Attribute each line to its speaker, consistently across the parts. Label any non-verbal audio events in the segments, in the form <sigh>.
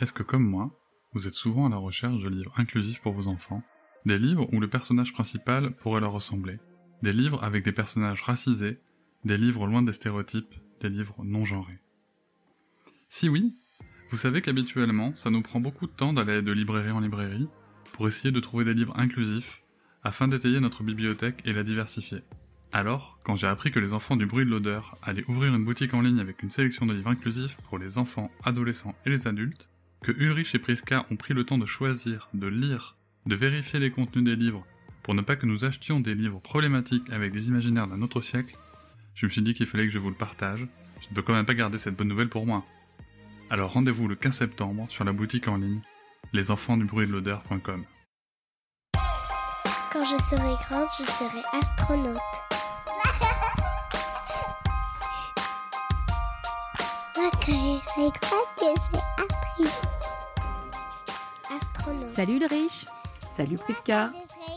Speaker 1: Est-ce que comme moi, vous êtes souvent à la recherche de livres inclusifs pour vos enfants? Des livres où le personnage principal pourrait leur ressembler. Des livres avec des personnages racisés. Des livres loin des stéréotypes. Des livres non genrés Si oui, vous savez qu'habituellement, ça nous prend beaucoup de temps d'aller de librairie en librairie pour essayer de trouver des livres inclusifs afin d'étayer notre bibliothèque et la diversifier. Alors, quand j'ai appris que les enfants du bruit de l'odeur allaient ouvrir une boutique en ligne avec une sélection de livres inclusifs pour les enfants, adolescents et les adultes, que Ulrich et Priska ont pris le temps de choisir, de lire, de vérifier les contenus des livres pour ne pas que nous achetions des livres problématiques avec des imaginaires d'un autre siècle, je me suis dit qu'il fallait que je vous le partage. Je ne peux quand même pas garder cette bonne nouvelle pour moi. Alors rendez-vous le 15 septembre sur la boutique en ligne lesenfantsdubruitdelodeur.com.
Speaker 2: Quand je serai grande, je serai astronaute. <laughs> Moi, quand je serai grande, je serai actrice.
Speaker 3: Salut Ulrich,
Speaker 4: Salut Priska.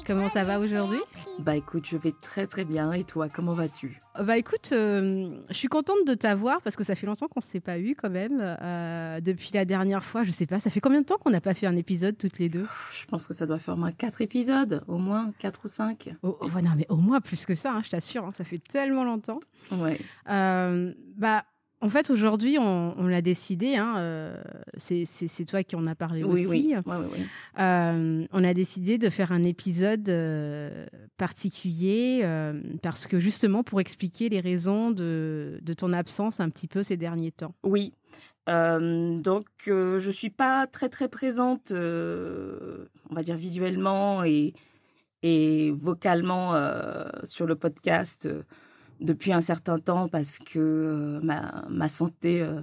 Speaker 3: comment ça va aujourd'hui?
Speaker 4: Bah écoute, je vais très très bien. Et toi, comment vas-tu?
Speaker 3: Bah écoute, euh, je suis contente de t'avoir parce que ça fait longtemps qu'on ne s'est pas eu quand même. euh, depuis la dernière fois, je sais pas, ça fait combien de temps qu'on n'a pas fait un épisode toutes les deux?
Speaker 4: Je pense que ça doit faire au moins 4 épisodes, au moins 4 ou 5.
Speaker 3: oh, oh, ouais, Non mais au moins plus que ça, hein, je t'assure, hein, ça fait tellement longtemps.
Speaker 4: Ouais.
Speaker 3: Euh, bah en fait aujourd'hui on, on l'a décidé, hein, euh, c'est toi qui en as parlé
Speaker 4: Oui,
Speaker 3: aussi.
Speaker 4: oui. Ouais, ouais, ouais.
Speaker 3: Euh, on a décidé de faire un épisode euh, particulier parce que justement pour expliquer les raisons de, de ton absence un petit peu ces derniers temps.
Speaker 4: Oui. Donc, euh, je suis pas très très présente, on va dire visuellement et, et vocalement sur le podcast depuis un certain temps parce que euh, ma, ma santé euh,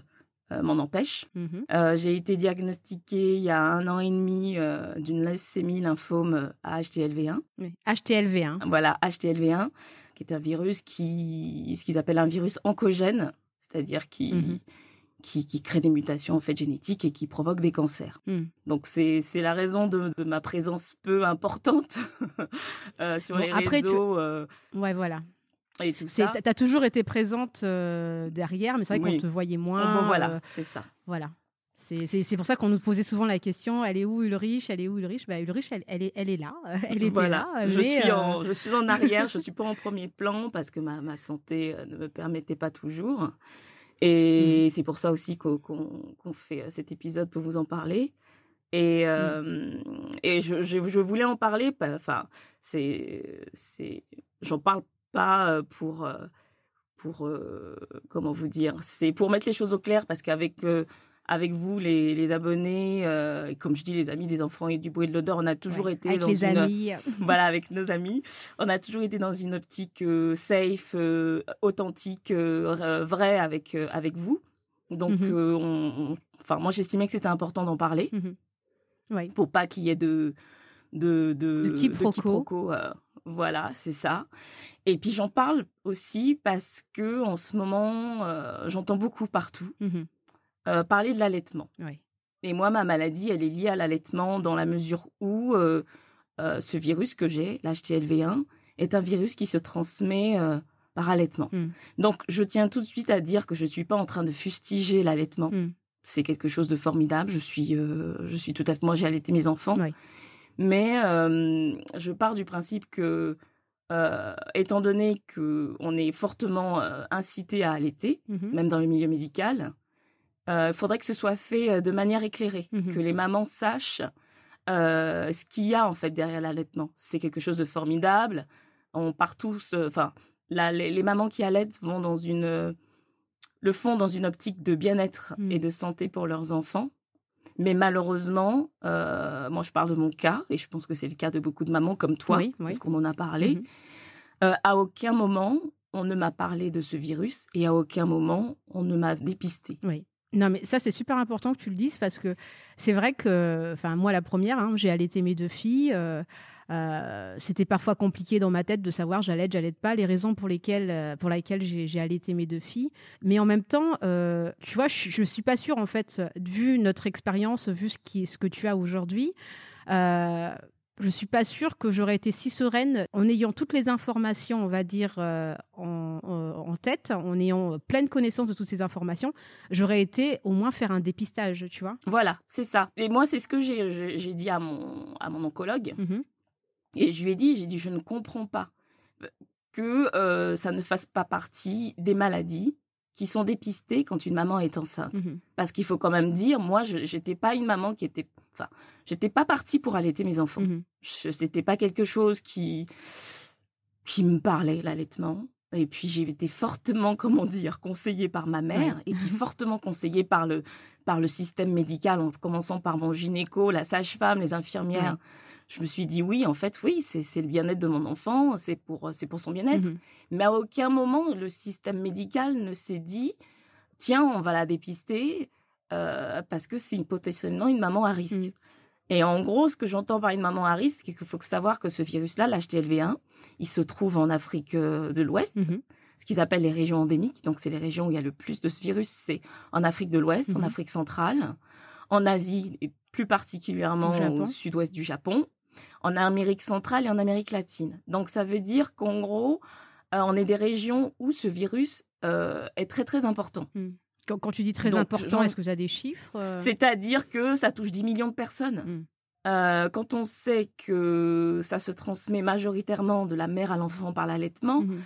Speaker 4: euh, m'en empêche. Euh, j'ai été diagnostiquée il y a un an et demi d'une leucémie lymphome à HTLV1.
Speaker 3: Oui. HTLV, hein.
Speaker 4: Voilà, HTLV1, qui est un virus qui, ce qu'ils appellent un virus oncogène, c'est-à-dire qui,
Speaker 3: Mhm.
Speaker 4: qui, qui crée des mutations en fait génétiques et qui provoque des cancers.
Speaker 3: Mm.
Speaker 4: Donc c'est c'est la raison de, de ma présence peu importante <laughs> euh, sur
Speaker 3: Bon,
Speaker 4: les
Speaker 3: après, tu-
Speaker 4: réseaux euh,
Speaker 3: Ouais, voilà.
Speaker 4: Et tout ça.
Speaker 3: T'as toujours été présente euh, derrière, mais c'est vrai
Speaker 4: Oui.
Speaker 3: qu'on te voyait moins.
Speaker 4: bon, voilà,
Speaker 3: euh,
Speaker 4: c'est ça.
Speaker 3: voilà. C'est c'est- c'est pour ça qu'on nous posait souvent la question elle est où Ulrich? Elle est où Ulrich? Bah, Ulrich, elle, elle, est, elle est là. <laughs> Elle était
Speaker 4: Voilà.
Speaker 3: là.
Speaker 4: je,
Speaker 3: mais,
Speaker 4: suis
Speaker 3: euh,
Speaker 4: en, je suis en arrière, je suis <laughs> pas en premier plan parce que ma, ma santé euh, ne me permettait pas toujours.
Speaker 3: Mm.
Speaker 4: Et c'est pour ça aussi qu'on qu'on qu'on fait euh, cet épisode pour vous en parler. Et, euh, et je, je, je voulais en parler. pa- Enfin, c'est, c'est, j'en parle pas pour, pour, euh, comment vous dire, c'est pour mettre les choses au clair parce qu'avec euh, avec vous, les, les abonnés, euh, comme je dis, les amis des enfants et du bruit de l'odeur, on a toujours
Speaker 3: ouais,
Speaker 4: été
Speaker 3: avec
Speaker 4: dans
Speaker 3: les
Speaker 4: une,
Speaker 3: amis. <laughs>
Speaker 4: voilà, avec nos amis. On a toujours été dans une optique safe, authentique, vraie avec avec vous. Donc, euh, on, enfin, moi, j'estimais que c'était important d'en parler.
Speaker 3: Ouais.
Speaker 4: pour pas qu'il y ait de de de,
Speaker 3: De quiproquo.
Speaker 4: quiproquo, voilà, c'est ça. Et puis j'en parle aussi parce que en ce moment, euh, j'entends beaucoup partout
Speaker 3: Mhm.
Speaker 4: euh, parler de l'allaitement. Et moi, ma maladie, elle est liée à l'allaitement dans la mesure où euh, ce virus que j'ai, l'HTLV1, est un virus qui se transmet par allaitement.
Speaker 3: Mm.
Speaker 4: Donc, je tiens tout de suite à dire que je suis pas en train de fustiger l'allaitement.
Speaker 3: Mm.
Speaker 4: C'est quelque chose de formidable. Je suis, je suis tout à fait. Moi, j'ai allaité mes enfants,
Speaker 3: Ouais.
Speaker 4: Mais euh, je pars du principe que, euh, étant donné que on est fortement euh, incité à allaiter,
Speaker 3: Mhm.
Speaker 4: même dans le milieu médical, il faudrait que ce soit fait de manière éclairée,
Speaker 3: Mhm.
Speaker 4: que les mamans sachent ce qu'il y a en fait derrière l'allaitement. C'est quelque chose de formidable. On part tous, enfin, les, les mamans qui allaitent vont dans une, le font dans une optique de bien-être et de santé pour leurs enfants. Mais malheureusement, euh, moi je parle de mon cas et je pense que c'est le cas de beaucoup de mamans comme toi,
Speaker 3: Oui, oui.
Speaker 4: parce qu'on en a parlé.
Speaker 3: Mhm.
Speaker 4: Euh, à aucun moment on ne m'a parlé de ce virus et à aucun moment on ne m'a dépisté.
Speaker 3: Oui. Non, mais ça, c'est super important que tu le dises parce que c'est vrai que, enfin, moi, la première, hein, j'ai allaité mes deux filles. euh, euh, C'était parfois compliqué dans ma tête de savoir j'allaite, j'allaite pas, les raisons pour lesquelles, euh, pour lesquelles j'ai allaité mes deux filles. Mais en même temps, euh, tu vois, je, je suis pas sûre, en fait, vu notre expérience, vu ce, qui, ce que tu as aujourd'hui. Euh, je suis pas sûre que j'aurais été si sereine en ayant toutes les informations, on va dire, euh, en, en, tête, en ayant pleine connaissance de toutes ces informations. J'aurais été au moins faire un dépistage, tu vois.
Speaker 4: Voilà, c'est ça. Et moi, c'est ce que j'ai dit à mon, à mon oncologue.
Speaker 3: Mhm.
Speaker 4: Et je lui ai dit, j'ai dit, je ne comprends pas que euh, ça ne fasse pas partie des maladies qui sont dépistées quand une maman est enceinte.
Speaker 3: Mhm.
Speaker 4: Parce qu'il faut quand même dire, moi, je n'étais pas une maman qui était... Enfin, j'étais pas partie pour allaiter mes enfants. Ce n'était pas quelque chose qui, qui me parlait, l'allaitement. Et puis j'ai été fortement, <laughs> comment dire, conseillée par ma mère, et puis <laughs> fortement conseillée par le, par le système médical, en commençant par mon gynéco, la sage-femme, les infirmières je me suis dit oui, en fait, oui, c'est le bien-être de mon enfant, c'est pour, pour son bien-être.
Speaker 3: Mhm.
Speaker 4: Mais à aucun moment, le système médical ne s'est dit, tiens, on va la dépister euh, parce que c'est potentiellement une maman à risque.
Speaker 3: Mhm.
Speaker 4: Et en gros, ce que j'entends par une maman à risque, c'est qu'il faut savoir que ce virus-là, l'HTLV1, il se trouve en Afrique euh, de l'Ouest,
Speaker 3: Mhm.
Speaker 4: ce qu'ils appellent les régions endémiques. Donc, c'est les régions où il y a le plus de ce virus. C'est en Afrique de l'Ouest, en. Afrique centrale, en Asie et plus particulièrement
Speaker 3: au
Speaker 4: sud-ouest du Japon, en Amérique centrale et en Amérique latine. Donc, ça veut dire qu'en gros, euh, on est des régions où ce virus euh, est très, très important.
Speaker 3: Quand, quand tu dis très
Speaker 4: Donc,
Speaker 3: important, est-ce que tu as des chiffres euh?
Speaker 4: C'est-à-dire que ça touche 10 millions de personnes.
Speaker 3: Mm.
Speaker 4: Euh, quand on sait que ça se transmet majoritairement de la mère à l'enfant par l'allaitement,
Speaker 3: Mhm.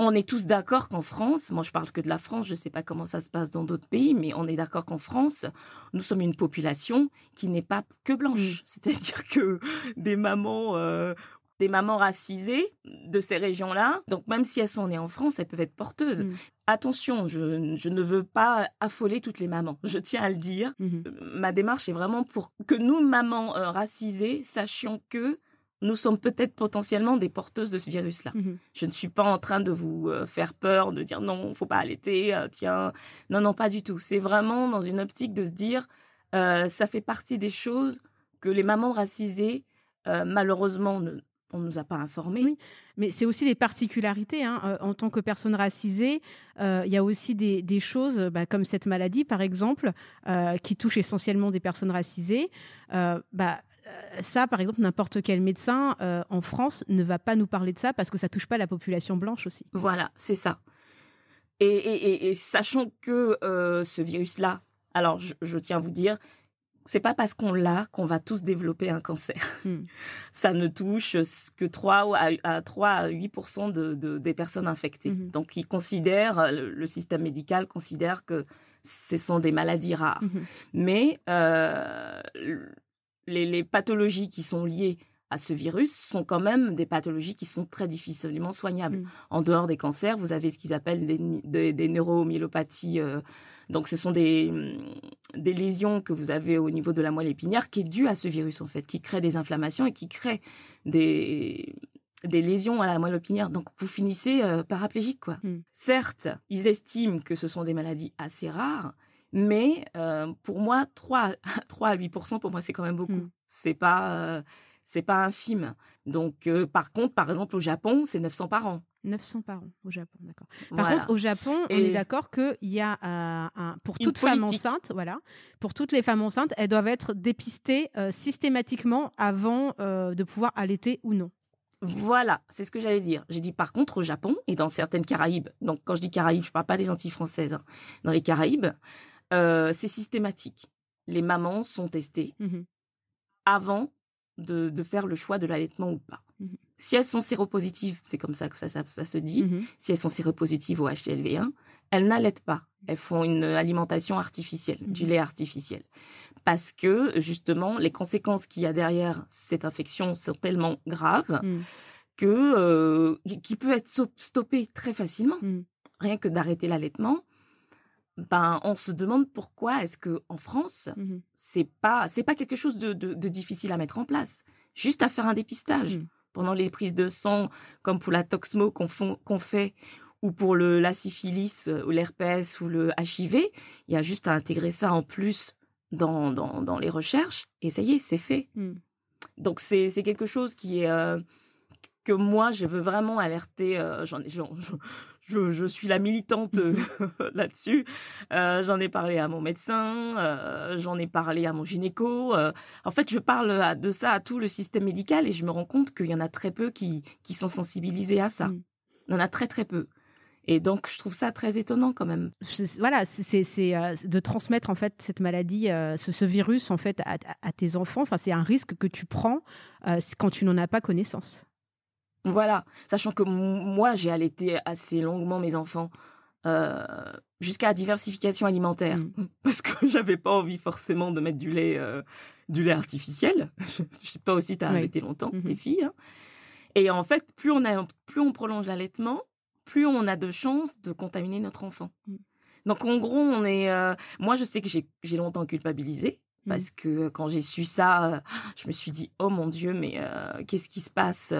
Speaker 4: On est tous d'accord qu'en France, moi je parle que de la France, je ne sais pas comment ça se passe dans d'autres pays, mais on est d'accord qu'en France, nous sommes une population qui n'est pas que blanche. C'est-à-dire que <laughs> des mamans, euh, des mamans racisées de ces régions-là, donc même si elles sont nées en France, elles peuvent être porteuses.
Speaker 3: Mm.
Speaker 4: Attention, je, je ne veux pas affoler toutes les mamans, <laughs> je tiens à le dire.
Speaker 3: Mhm.
Speaker 4: Ma démarche est vraiment pour que nous, mamans euh, racisées, sachions que nous sommes peut-être potentiellement des porteuses de ce virus-là.
Speaker 3: Mhm.
Speaker 4: Je ne suis pas en train de vous euh, faire peur, de dire non, faut pas allaiter, euh, tiens. Non, non, pas du tout. C'est vraiment dans une optique de se dire, euh, ça fait partie des choses que les mamans racisées, euh, malheureusement, ne- on ne nous a pas informées.
Speaker 3: Oui. Mais c'est aussi des particularités. hein. En tant que personne racisée, euh, il y a aussi des, des choses, bah, comme cette maladie, par exemple, euh, qui touche essentiellement des personnes racisées. Euh, bah, ça, par exemple, n'importe quel médecin euh, en France ne va pas nous parler de ça parce que ça touche pas la population blanche aussi.
Speaker 4: Voilà, c'est ça. Et, et, et- et sachant que euh, ce virus-là, alors je, je tiens à vous dire, c'est pas parce qu'on l'a qu'on va tous développer un cancer.
Speaker 3: Hmm. <laughs>
Speaker 4: Ça ne touche que 3 à, à 3 à 8 de, de- des personnes infectées.
Speaker 3: Mhm.
Speaker 4: Donc ils considèrent, le, le système médical considère que ce sont des maladies rares.
Speaker 3: Mhm.
Speaker 4: Mais euh, les, les pathologies qui sont liées à ce virus sont quand même des pathologies qui sont très difficilement soignables.
Speaker 3: Mm.
Speaker 4: En dehors des cancers, vous avez ce qu'ils appellent des, des, des neuromyélopathies. euh, donc, ce sont des, hum, des lésions que vous avez au niveau de la moelle épinière qui est due à ce virus, en fait, qui crée des inflammations et qui crée des, des lésions à la moelle épinière. Donc, vous finissez euh, paraplégique, quoi.
Speaker 3: Mm.
Speaker 4: Certes, ils estiment que ce sont des maladies assez rares, mais euh, pour moi, 3, 3 <laughs> à 8% pour moi, c'est quand même beaucoup.
Speaker 3: Mm.
Speaker 4: C'est pas, euh, c'est pas infime. Donc, euh, par contre, par exemple, au Japon, c'est 900 par an.
Speaker 3: 900 par an au Japon, d'accord. Par
Speaker 4: Voilà.
Speaker 3: contre, au Japon, on est d'accord qu'il y a un, pour toute femme
Speaker 4: politique.
Speaker 3: enceinte, voilà, pour toutes les femmes enceintes, elles doivent être dépistées systématiquement avant de pouvoir allaiter ou non.
Speaker 4: Voilà, c'est ce que j'allais dire. J'ai dit par contre au Japon et dans certaines Caraïbes, donc quand je dis Caraïbes, je parle pas des Antilles françaises, hein. dans les Caraïbes, euh, c'est systématique. Les mamans sont testées
Speaker 3: Mhm.
Speaker 4: avant de, de faire le choix de l'allaitement ou pas.
Speaker 3: Mhm.
Speaker 4: Si elles sont séropositives, c'est comme ça que ça, ça, ça se dit,
Speaker 3: Mhm.
Speaker 4: si elles sont séropositives au HTLV1, elles n'allaitent pas. Elles font une alimentation artificielle, du lait artificiel. Parce que, justement, les conséquences qu'il y a derrière cette infection sont tellement graves que, euh, qui peut être so- stoppé très facilement. Rien que d'arrêter l'allaitement, ben, on se demande pourquoi est-ce que en France,
Speaker 3: Mhm.
Speaker 4: c'est pas c'est pas quelque chose de, de- de difficile à mettre en place. Juste à faire un dépistage
Speaker 3: Mhm.
Speaker 4: pendant les prises de sang, comme pour la toxmo qu'on fait, ou pour le, la syphilis, euh, ou l'herpès, ou le HIV, il y a juste à intégrer ça en plus dans, dans, dans les recherches, et ça y est, c'est fait.
Speaker 3: Mhm.
Speaker 4: Donc c'est c'est quelque chose qui est... euh, que moi, je veux vraiment alerter, euh, j'en je, suis la militante euh, <laughs> là-dessus. Euh, j'en ai parlé à mon médecin, euh, j'en ai parlé à mon gynéco. en fait, je parle de ça à tout le système médical et je me rends compte qu'il y en a très peu qui, qui sont sensibilisés à ça. Mm. Il y en a très très peu. Et donc, je trouve ça très étonnant quand même.
Speaker 3: Voilà, c'est de transmettre en fait cette maladie, ce, virus en fait à, tes enfants. Enfin, c'est un risque que tu prends quand tu n'en as pas connaissance.
Speaker 4: Voilà, sachant que moi, j'ai allaité assez longuement mes enfants euh, jusqu'à la diversification alimentaire, mmh. <laughs> parce que j'avais pas envie forcément de mettre du lait, euh, du lait artificiel. <laughs> Toi aussi, tu as allaité longtemps, mmh tes filles. Hein. Et en fait, plus on, a, plus on prolonge l'allaitement, plus on a de chances de contaminer notre enfant. Mmh. Donc en gros, on est. Euh, moi, je sais que j'ai longtemps culpabilisé parce que quand j'ai su ça, je me suis dit oh mon dieu, mais qu'est-ce qui se passe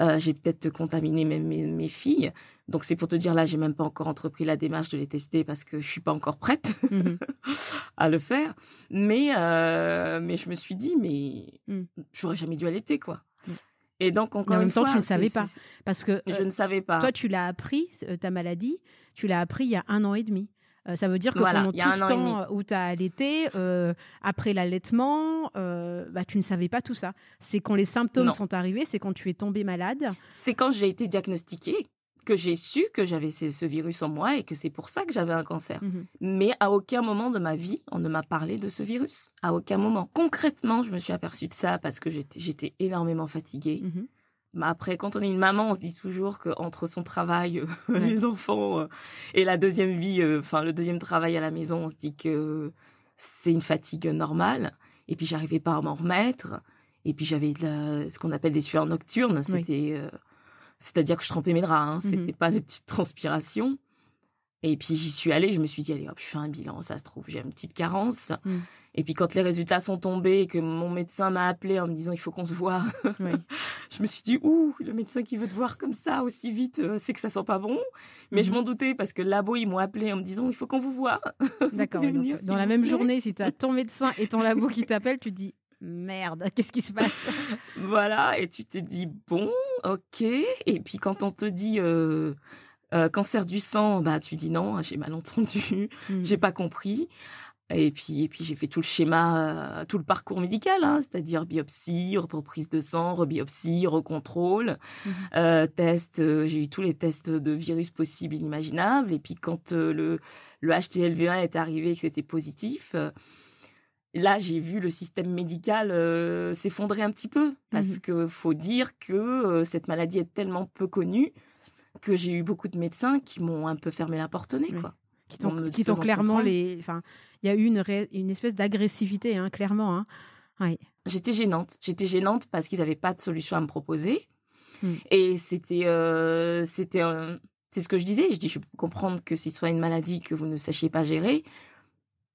Speaker 4: euh, j'ai peut-être contaminé même mes, filles. Donc c'est pour te dire là, j'ai même pas encore entrepris la démarche de les tester parce que je suis pas encore prête mmh <laughs> à le faire. Mais euh, mais je me suis dit mais mmh. j'aurais jamais dû allaiter quoi. Mmh. Et donc encore
Speaker 3: en même
Speaker 4: temps,
Speaker 3: tu ne savais pas parce que
Speaker 4: je ne savais pas.
Speaker 3: Toi, tu l'as appris ta maladie, tu l'as appris il y a un an et demi. Euh, ça veut dire que pendant tout ce temps où tu as allaité, euh, après l'allaitement, euh, bah, tu ne savais pas tout ça. C'est quand les symptômes sont arrivés, c'est quand tu es tombée malade.
Speaker 4: C'est quand j'ai été diagnostiquée que j'ai su que j'avais ce, virus en moi et que c'est pour ça que j'avais un cancer. Mhm. Mais à aucun moment de ma vie, on ne m'a parlé de ce virus. À aucun moment. Concrètement, je me suis aperçue de ça parce que j'étais énormément fatiguée. Bah, après, quand on est une maman, on se dit toujours qu'entre son travail, euh, <laughs> les enfants euh, et la deuxième vie, euh, enfin le deuxième travail à la maison, on se dit que c'est une fatigue normale. Et puis j'arrivais pas à m'en remettre. Et puis j'avais ce qu'on appelle des sueurs nocturnes. C'était, c'est-à-dire que je trempais mes draps. Hein. Mmh C'était pas des petites transpirations. Et puis j'y suis allée. Je me suis dit allez hop, je fais un bilan. Ça se trouve j'ai une petite carence. Mmh. Et puis quand les résultats sont tombés et que mon médecin m'a appelé en me disant il faut qu'on se voit, <laughs> je me suis dit ouh le médecin qui veut te voir comme ça aussi vite, euh, c'est que ça sent pas bon. Mais je mhm. m'en doutais parce que labo ils m'ont appelé en me disant il faut qu'on vous voit. <laughs>
Speaker 3: D'accord. dans la même journée, si tu as <laughs> ton médecin et ton labo qui t'appellent, tu te dis merde, qu'est-ce qui se passe?
Speaker 4: Voilà, et tu te dis bon, ok. Et puis quand on te dit euh, euh, cancer du sang, bah tu dis non, j'ai mal entendu, mhm. j'ai pas compris. Et puis, et puis j'ai fait tout le schéma, tout le parcours médical, hein, c'est-à-dire biopsie, reprise de sang, rebiopsie, recontrôle, mmh euh, test. Euh, j'ai eu tous les tests de virus possibles, inimaginables. Et puis quand euh, le, le HTLV1 est arrivé et que c'était positif, là j'ai vu le système médical s'effondrer un petit peu parce mmh que faut dire que cette maladie est tellement peu connue que j'ai eu beaucoup de médecins qui m'ont un peu fermé la porte au nez, quoi
Speaker 3: qui t'ont clairement les. Enfin, il y a eu une, une espèce d'agressivité, hein, clairement. Hein.
Speaker 4: J'étais gênante. J'étais gênante parce qu'ils n'avaient pas de solution à me proposer. Hmm. Et c'était. Euh, c'était c'est ce que je disais. Je dis, je peux comprendre que ce soit une maladie que vous ne sachiez pas gérer.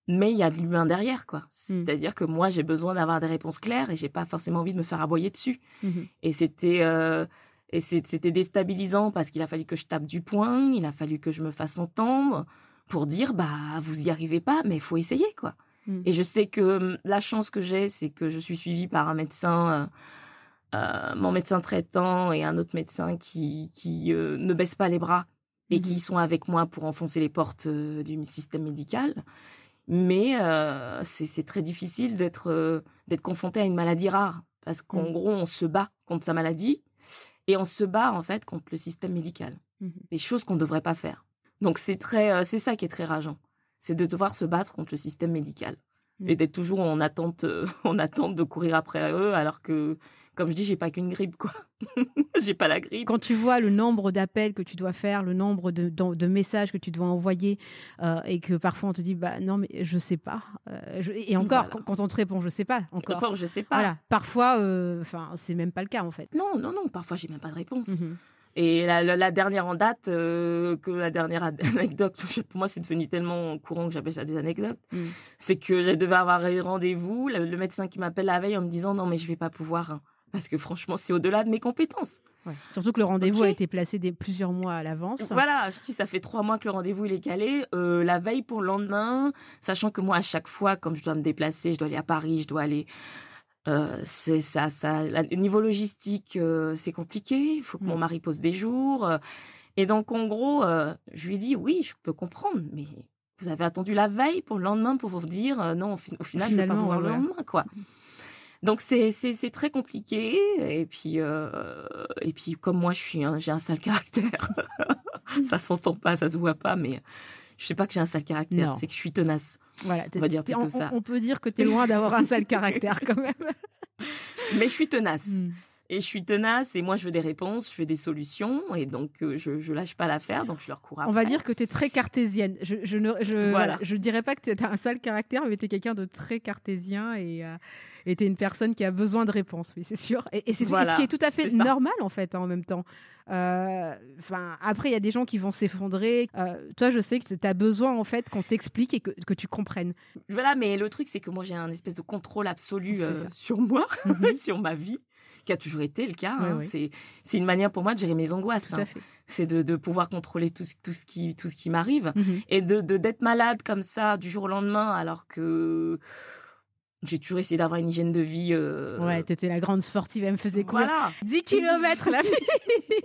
Speaker 4: Mais il y a de l'humain derrière, quoi. Hmm. C'est-à-dire que moi, j'ai besoin d'avoir des réponses claires et j'ai pas forcément envie de me faire aboyer dessus. Mmh et c'était. Euh, et c'était déstabilisant parce qu'il a fallu que je tape du poing, il a fallu que je me fasse entendre pour dire bah vous y arrivez pas, mais il faut essayer quoi. Mmh. Et je sais que hum, la chance que j'ai, c'est que je suis suivie par un médecin, euh, euh, mon médecin traitant et un autre médecin qui, qui euh, ne baissent pas les bras et qui mmh. sont avec moi pour enfoncer les portes du système médical. Mais c'est très difficile d'être d'être confronté à une maladie rare parce qu'en mmh. gros on se bat contre sa maladie et on se bat en fait contre le système médical. Des choses qu'on ne devrait pas faire. Donc c'est très, euh, c'est ça qui est très rageant, c'est de devoir se battre contre le système médical mmh. et d'être toujours en attente, euh, <laughs> en attente de courir après eux, alors que, comme je dis, j'ai pas qu'une grippe quoi. <laughs> j'ai pas la grippe.
Speaker 3: Quand tu vois le nombre d'appels que tu dois faire, le nombre de, de, messages que tu dois envoyer, euh, et que parfois on te dit bah non mais je sais pas. et encore quand, on te répond je sais pas encore.
Speaker 4: Encore je sais pas.
Speaker 3: Voilà. Parfois, enfin c'est même pas le cas en fait.
Speaker 4: Non non non. Parfois j'ai même pas de réponse. Mmh et la, dernière en date, euh, que la dernière <laughs> anecdote, pour moi c'est devenu tellement courant que j'appelle ça des anecdotes, mm. c'est que je devais avoir rendez-vous, le, médecin qui m'appelle la veille en me disant non mais je vais pas pouvoir, hein, parce que franchement c'est au-delà de mes compétences.
Speaker 3: Surtout que le rendez-vous a été placé des, plusieurs mois à l'avance.
Speaker 4: Voilà, je dis ça fait trois mois que le rendez-vous il est calé, euh, la veille pour le lendemain, sachant que moi à chaque fois, comme je dois me déplacer, je dois aller à Paris, je dois aller euh, c'est ça, ça. niveau logistique, euh, c'est compliqué. Il faut que mon mmh. mari pose des jours. Euh, Et donc, en gros, je lui dis oui, je peux comprendre, mais vous avez attendu la veille pour le lendemain pour vous dire non, au, fi- au final, je vais pas
Speaker 3: Finalement,
Speaker 4: vous voir
Speaker 3: ouais,
Speaker 4: le lendemain, quoi. Donc c'est c'est très compliqué et puis et puis comme moi je suis un, j'ai un sale <laughs> caractère ça s'entend pas ça se voit pas mais je sais pas que j'ai un sale caractère c'est que je suis tenace
Speaker 3: Voilà,
Speaker 4: On va dire
Speaker 3: t'es-
Speaker 4: plutôt
Speaker 3: on,
Speaker 4: ça.
Speaker 3: on peut dire que tu es loin d'avoir un sale caractère quand même. <laughs>
Speaker 4: mais je suis tenace
Speaker 3: Mm.
Speaker 4: Et je suis tenace et moi je veux des réponses je veux des solutions et donc euh, je je lâche pas l'affaire donc je leur cours après.
Speaker 3: On va dire que tu es très cartésienne. Je, je ne je,
Speaker 4: Voilà.
Speaker 3: je dirais pas que tu as un sale caractère, mais tu es quelqu'un de très cartésien et euh, tu es une personne qui a besoin de réponses, oui, c'est sûr. Et, et c'est
Speaker 4: Voilà,
Speaker 3: ce qui est tout à fait normal en fait hein, en même temps. Euh, après, il y a des gens qui vont s'effondrer. Euh, toi, je sais que tu as besoin en fait qu'on t'explique et que, que tu comprennes.
Speaker 4: Voilà, mais le truc, c'est que moi, j'ai un espèce de contrôle absolu sur moi,
Speaker 3: Mhm. <laughs>
Speaker 4: sur ma vie, qui a toujours été le cas.
Speaker 3: Ouais,
Speaker 4: hein. C'est, c'est une manière pour moi de gérer mes angoisses. Hein. C'est de, de pouvoir contrôler tout, ce- tout, ce qui, tout ce qui m'arrive.
Speaker 3: Mhm.
Speaker 4: Et de, de- d'être malade comme ça du jour au lendemain, alors que j'ai toujours essayé d'avoir une hygiène de vie. euh,
Speaker 3: Ouais, tu étais la grande sportive, elle me faisait courir
Speaker 4: voilà.
Speaker 3: 10 km la <laughs> fille.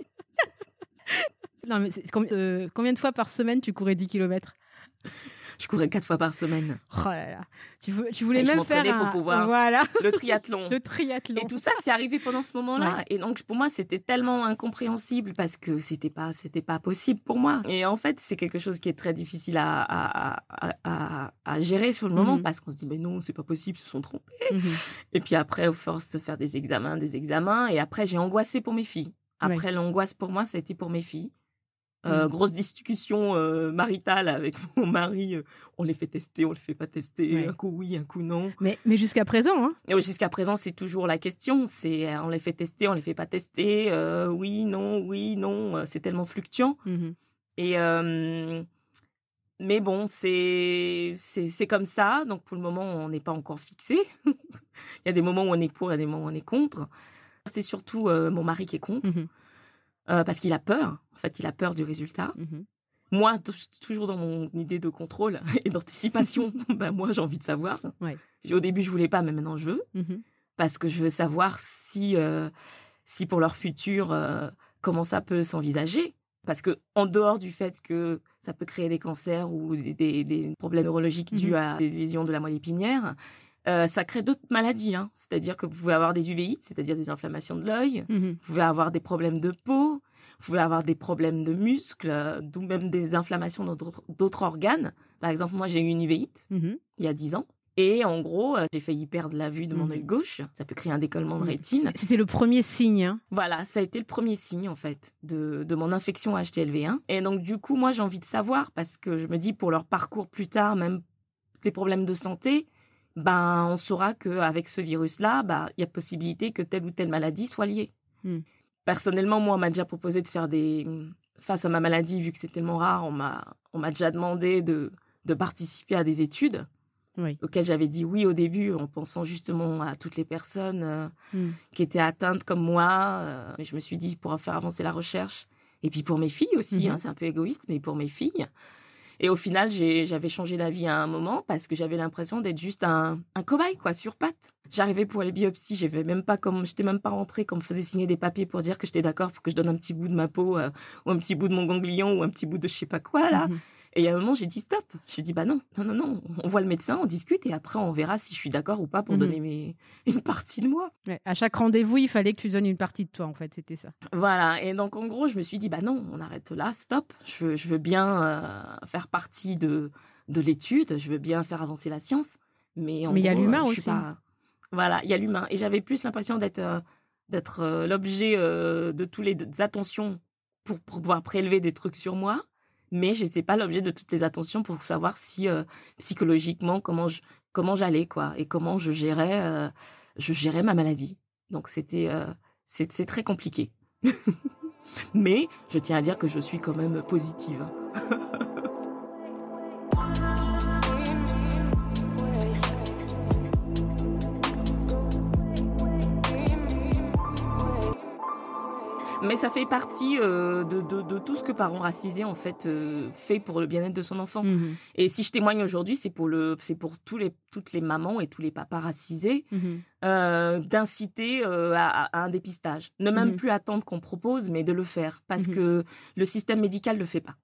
Speaker 3: non, mais euh, combien de fois par semaine tu courais 10 km
Speaker 4: Je courais quatre fois par semaine.
Speaker 3: Oh là là. Tu, vou- tu voulais
Speaker 4: Et je
Speaker 3: même faire un,
Speaker 4: pour pouvoir-
Speaker 3: voilà, <laughs>
Speaker 4: Le triathlon.
Speaker 3: le triathlon.
Speaker 4: Et tout ça, c'est arrivé pendant ce moment-là.
Speaker 3: Ouais.
Speaker 4: Et donc, pour moi, c'était tellement incompréhensible parce que c'était pas, c'était pas possible pour moi. Et en fait, c'est quelque chose qui est très difficile à, à, à, à, à gérer sur le moment
Speaker 3: Mhm.
Speaker 4: parce qu'on se dit, mais non, c'est pas possible, ils se sont trompés.
Speaker 3: Mhm.
Speaker 4: Et puis après, au force de faire des examens, des examens. Et après, j'ai angoissé pour mes filles. Après, l'angoisse pour moi, ça a été pour mes filles. Euh,
Speaker 3: Mhm.
Speaker 4: Grosse discussion euh, maritale avec <laughs> mon mari. euh, On les fait tester, on les fait pas tester.
Speaker 3: Ouais.
Speaker 4: Un coup oui, un coup non.
Speaker 3: Mais, mais jusqu'à présent, hein,
Speaker 4: Jusqu'à présent, c'est toujours la question. C'est on les fait tester, on les fait pas tester. oui, non, oui, non. C'est tellement fluctuant.
Speaker 3: mhm.
Speaker 4: Et mais bon, c'est c'est comme ça. Donc pour le moment, on n'est pas encore fixé. <laughs> il y a des moments où on est pour, il y a des moments où on est contre. C'est surtout mon mari qui est contre
Speaker 3: Mhm.
Speaker 4: Euh, parce qu'il a peur. En fait, il a peur du résultat.
Speaker 3: Mhm.
Speaker 4: Moi, tou- toujours dans mon idée de contrôle <laughs> et d'anticipation, <laughs> ben moi, j'ai envie de savoir.
Speaker 3: Ouais.
Speaker 4: Au début, je voulais pas, mais maintenant, je veux.
Speaker 3: Mhm.
Speaker 4: parce que je veux savoir si, euh, si pour leur futur, euh, comment ça peut s'envisager. Parce que en dehors du fait que ça peut créer des cancers ou des, des- des problèmes neurologiques dus
Speaker 3: Mhm.
Speaker 4: à des lésions de la moelle épinière, euh, ça crée d'autres maladies. hein. C'est-à-dire que vous pouvez avoir des uvéites, c'est-à-dire des inflammations de l'œil,
Speaker 3: Mhm.
Speaker 4: vous pouvez avoir des problèmes de peau, vous pouvez avoir des problèmes de muscles, euh, d'où même des inflammations dans d'autres- organes. Par exemple, moi, j'ai eu une uvéite
Speaker 3: Mhm.
Speaker 4: il y a 10 ans. Et en gros, euh, j'ai failli perdre la vue de mon
Speaker 3: Mhm.
Speaker 4: œil gauche. Ça peut créer un décollement de
Speaker 3: Mhm.
Speaker 4: rétine.
Speaker 3: C'était- le premier signe. hein.
Speaker 4: Voilà, ça a été le premier signe en fait de, de mon infection HTLV1. Et donc du coup, moi j'ai envie de savoir parce que je me dis pour leur parcours plus tard, même des problèmes de santé, ben on saura qu'avec ce virus-là, ben, il y a possibilité que telle ou telle maladie soit liée.
Speaker 3: Hmm.
Speaker 4: Personnellement, moi on m'a déjà proposé de faire des face à ma maladie, vu que c'est tellement rare, on m'a on m'a déjà demandé de de participer à des études
Speaker 3: Oui.
Speaker 4: auxquelles j'avais dit oui au début en pensant justement à toutes les personnes euh,
Speaker 3: Mm.
Speaker 4: qui étaient atteintes comme moi. euh, mais je me suis dit pour faire avancer la recherche et puis pour mes filles aussi,
Speaker 3: Mhm.
Speaker 4: hein, c'est un peu égoïste, mais pour mes filles. Et au final, j'avais changé d'avis à un moment parce que j'avais l'impression d'être juste un, un cobaye, quoi, sur pattes. J'arrivais pour les biopsies, j'avais même pas comme, j'étais même pas rentrée, qu'on me faisait signer des papiers pour dire que j'étais d'accord pour que je donne un petit bout de ma peau, euh, ou un petit bout de mon ganglion, ou un petit bout de je sais pas quoi, là.
Speaker 3: Mhm.
Speaker 4: Et il y a un moment, j'ai dit stop. J'ai dit bah non, non, non, non. On voit le médecin, on discute et après on verra si je suis d'accord ou pas pour
Speaker 3: Mhm.
Speaker 4: donner mes... <laughs> une partie de moi.
Speaker 3: Ouais, À chaque rendez-vous, il fallait que tu donnes une partie de toi, en fait. C'était ça.
Speaker 4: Voilà. Et donc en gros, je me suis dit bah non, on arrête là, stop. Je veux, je veux bien euh, faire partie de de l'étude, je veux bien faire avancer la science, mais en
Speaker 3: Mais il y a l'humain
Speaker 4: euh,
Speaker 3: aussi.
Speaker 4: pas- Voilà, il y a l'humain. Et j'avais plus l'impression d'être euh, d'être euh, l'objet de tous les attentions pour, pour pouvoir prélever des trucs sur moi. Mais j'étais pas l'objet de toutes les attentions pour savoir si euh, psychologiquement comment je comment j'allais quoi et comment je gérais euh, je gérais ma maladie. Donc c'était euh, c'est très compliqué. <laughs> Mais je tiens à dire que je suis quand même positive. <laughs> Mais ça fait partie euh, de, de, de, tout ce que parents racisés en fait euh, fait pour le bien-être de son enfant.
Speaker 3: Mhm.
Speaker 4: Et si je témoigne aujourd'hui, c'est pour le, c'est pour tous les, toutes les mamans et tous les papas racisés
Speaker 3: Mhm.
Speaker 4: euh, d'inciter à, à un dépistage. Ne même
Speaker 3: Mhm.
Speaker 4: plus attendre qu'on propose, mais de le faire parce que le système médical le fait pas.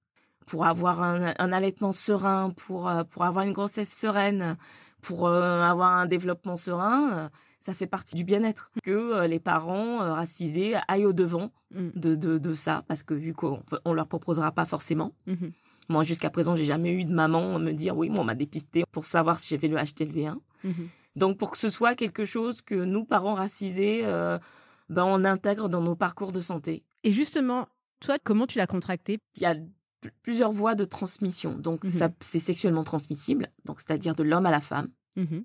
Speaker 4: Pour avoir un, un allaitement serein, pour pour avoir une grossesse sereine, pour avoir un développement serein, ça fait partie du bien-être que euh, les parents euh, racisés aillent au devant
Speaker 3: Mhm.
Speaker 4: de, de, de ça parce que vu qu'on on leur proposera pas forcément.
Speaker 3: Mhm.
Speaker 4: Moi, jusqu'à présent, j'ai jamais eu de maman me dire oui, moi, on m'a dépisté pour savoir si j'avais le HTLV1.
Speaker 3: Mhm.
Speaker 4: Donc, pour que ce soit quelque chose que nous, parents racisés, euh, ben, on intègre dans nos parcours de santé.
Speaker 3: Et justement, toi, comment tu l'as contracté?
Speaker 4: Il y a pl- plusieurs voies de transmission. Donc,
Speaker 3: Mhm.
Speaker 4: ça, c'est sexuellement transmissible, donc c'est-à-dire de l'homme à la femme,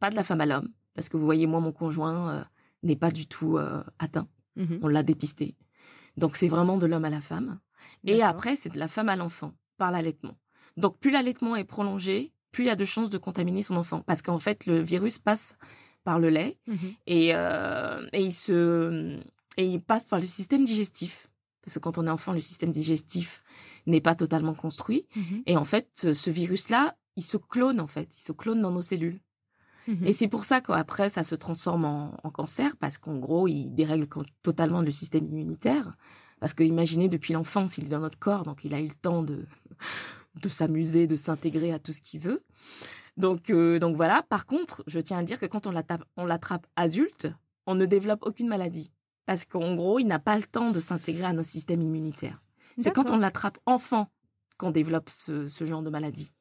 Speaker 4: pas de la femme à l'homme, parce que vous voyez, moi, mon conjoint euh, n'est pas du tout euh, atteint.
Speaker 3: Mhm.
Speaker 4: On l'a dépisté. Donc, c'est vraiment de l'homme à la femme. Et après, c'est de la femme à l'enfant, par l'allaitement. Donc, plus l'allaitement est prolongé, plus il y a de chances de contaminer son enfant. Parce qu'en fait, le virus passe par le lait et, euh, et, il se, et il passe par le système digestif. Parce que quand on est enfant, le système digestif n'est pas totalement construit.
Speaker 3: Mhm.
Speaker 4: Et en fait, ce, ce virus-là, il se clone, en fait. Il se clone dans nos cellules.
Speaker 3: Mhm.
Speaker 4: Et c'est pour ça qu'après, ça se transforme en, en cancer, parce qu'en gros, il dérègle totalement le système immunitaire. Parce que imaginez, depuis l'enfance, il est dans notre corps, donc il a eu le temps de, <laughs> de s'amuser, de s'intégrer à tout ce qu'il veut. Donc, euh, donc voilà. Par contre, je tiens à dire que quand on l'attrape, on l'attrape adulte, on ne développe aucune maladie. Parce qu'en gros, il n'a pas le temps de s'intégrer à notre système immunitaire. C'est quand on l'attrape enfant qu'on développe ce, ce genre de maladie.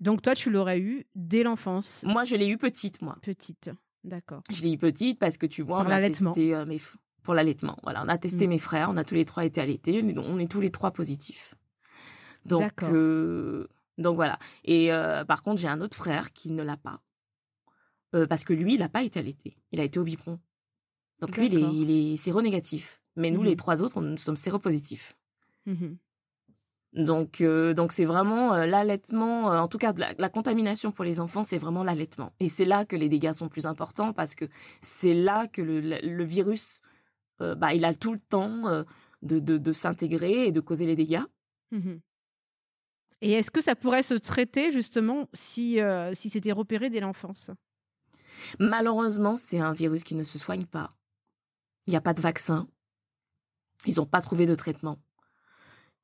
Speaker 3: Donc toi, tu l'aurais eu dès l'enfance,
Speaker 4: Moi, je l'ai eu petite, moi.
Speaker 3: petite. D'accord.
Speaker 4: Je l'ai eu petite parce que tu vois,
Speaker 3: Par
Speaker 4: on a testé euh, mes pour l'allaitement. Voilà, on a testé
Speaker 3: Mm.
Speaker 4: mes frères, on a tous les trois été allaités, on est- tous les trois positifs. Donc, euh, donc voilà. Et euh, par contre, j'ai un autre frère qui ne l'a pas parce que lui, il n'a pas été allaité. Il a été au biberon. Donc lui, il est, il est séronégatif. Mais nous,
Speaker 3: Mhm.
Speaker 4: les trois autres, on, nous sommes séropositifs.
Speaker 3: Mhm.
Speaker 4: Donc, euh, donc c'est vraiment euh, l'allaitement, euh, en tout cas la, la contamination pour les enfants, c'est vraiment l'allaitement. Et c'est là que les dégâts sont plus importants parce que c'est là que le, le- le virus, bah, il a tout le temps de, de, de s'intégrer et de causer les dégâts.
Speaker 3: Mhm. Et est-ce que ça pourrait se traiter justement si, si c'était repéré dès l'enfance?
Speaker 4: Malheureusement, c'est un virus qui ne se soigne pas. Il n'y a pas de vaccin. Ils n'ont pas trouvé de traitement.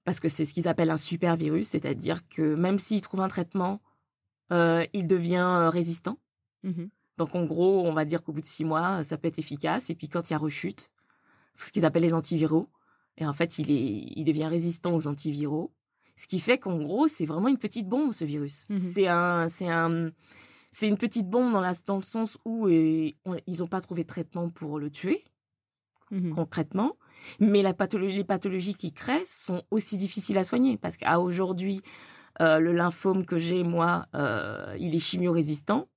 Speaker 4: Parce que c'est ce qu'ils appellent un super virus, c'est-à-dire que même s'ils trouvent un traitement, euh, il devient euh, résistant.
Speaker 3: Mhm.
Speaker 4: Donc en gros, on va dire qu'au bout de six mois, ça peut être efficace. Et puis quand il y a rechute, ce qu'ils appellent les antiviraux, et en fait, il, est, il devient résistant aux antiviraux. Ce qui fait qu'en gros, c'est vraiment une petite bombe, ce virus.
Speaker 3: Mhm.
Speaker 4: C'est un, c'est un, c'est une petite bombe dans, la, dans le sens où on- ils n'ont pas trouvé de traitement pour le tuer
Speaker 3: Mhm.
Speaker 4: concrètement. Mais la les pathologies qu'il crée sont aussi difficiles à soigner parce qu'à aujourd'hui, euh, le lymphome que j'ai, moi, euh, il est chimio-résistant.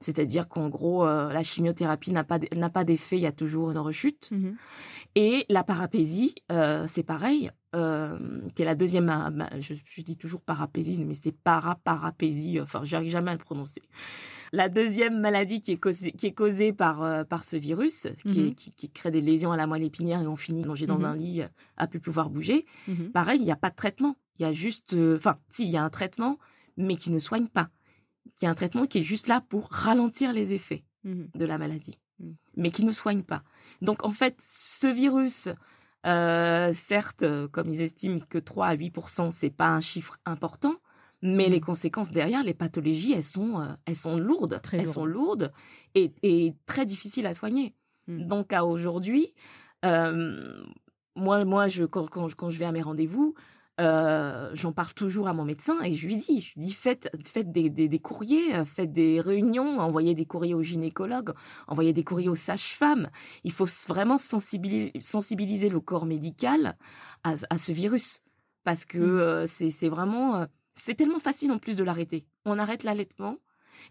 Speaker 4: C'est-à-dire qu'en gros, euh, la chimiothérapie n'a pas d- n'a pas d'effet, il y a toujours une rechute.
Speaker 3: Mhm.
Speaker 4: Et la parapésie, c'est pareil, qui est la deuxième. je, je dis toujours parapésie, mais c'est para-parapésie. Enfin, j'arrive jamais à le prononcer. La deuxième maladie qui est causée, qui est causée par, euh, par ce virus, qui, est-
Speaker 3: Mhm.
Speaker 4: qui, qui crée des lésions à la moelle épinière et on finit allongé dans
Speaker 3: Mhm.
Speaker 4: un lit euh, à plus pouvoir bouger.
Speaker 3: Mhm.
Speaker 4: Pareil, il n'y a pas de traitement. Il y a juste, euh, enfin, si, il y a un traitement, mais qui ne soigne pas. Il y a un traitement qui est juste là pour ralentir les effets de la maladie, mais qui ne soigne pas. Donc en fait, ce virus, euh, certes, euh, comme ils estiment que 3 à 8% c'est pas un chiffre important, mais les conséquences derrière, les pathologies, elles sont, euh, elles sont lourdes,
Speaker 3: Très
Speaker 4: elles
Speaker 3: lourdes.
Speaker 4: sont lourdes et, et très difficiles à soigner.
Speaker 3: Mm.
Speaker 4: Donc à aujourd'hui, euh, moi, moi, je quand, quand, je- quand je vais à mes rendez-vous. euh, j'en parle toujours à mon médecin et je lui dis, je lui dis faites, faites des, des, des courriers, faites des réunions, envoyez des courriers aux gynécologues, envoyez des courriers aux sages-femmes. Il faut vraiment sensibiliser, sensibiliser le corps médical à, à ce virus parce que
Speaker 3: Mm.
Speaker 4: euh, c'est c'est vraiment, c'est tellement facile en plus de l'arrêter. On arrête l'allaitement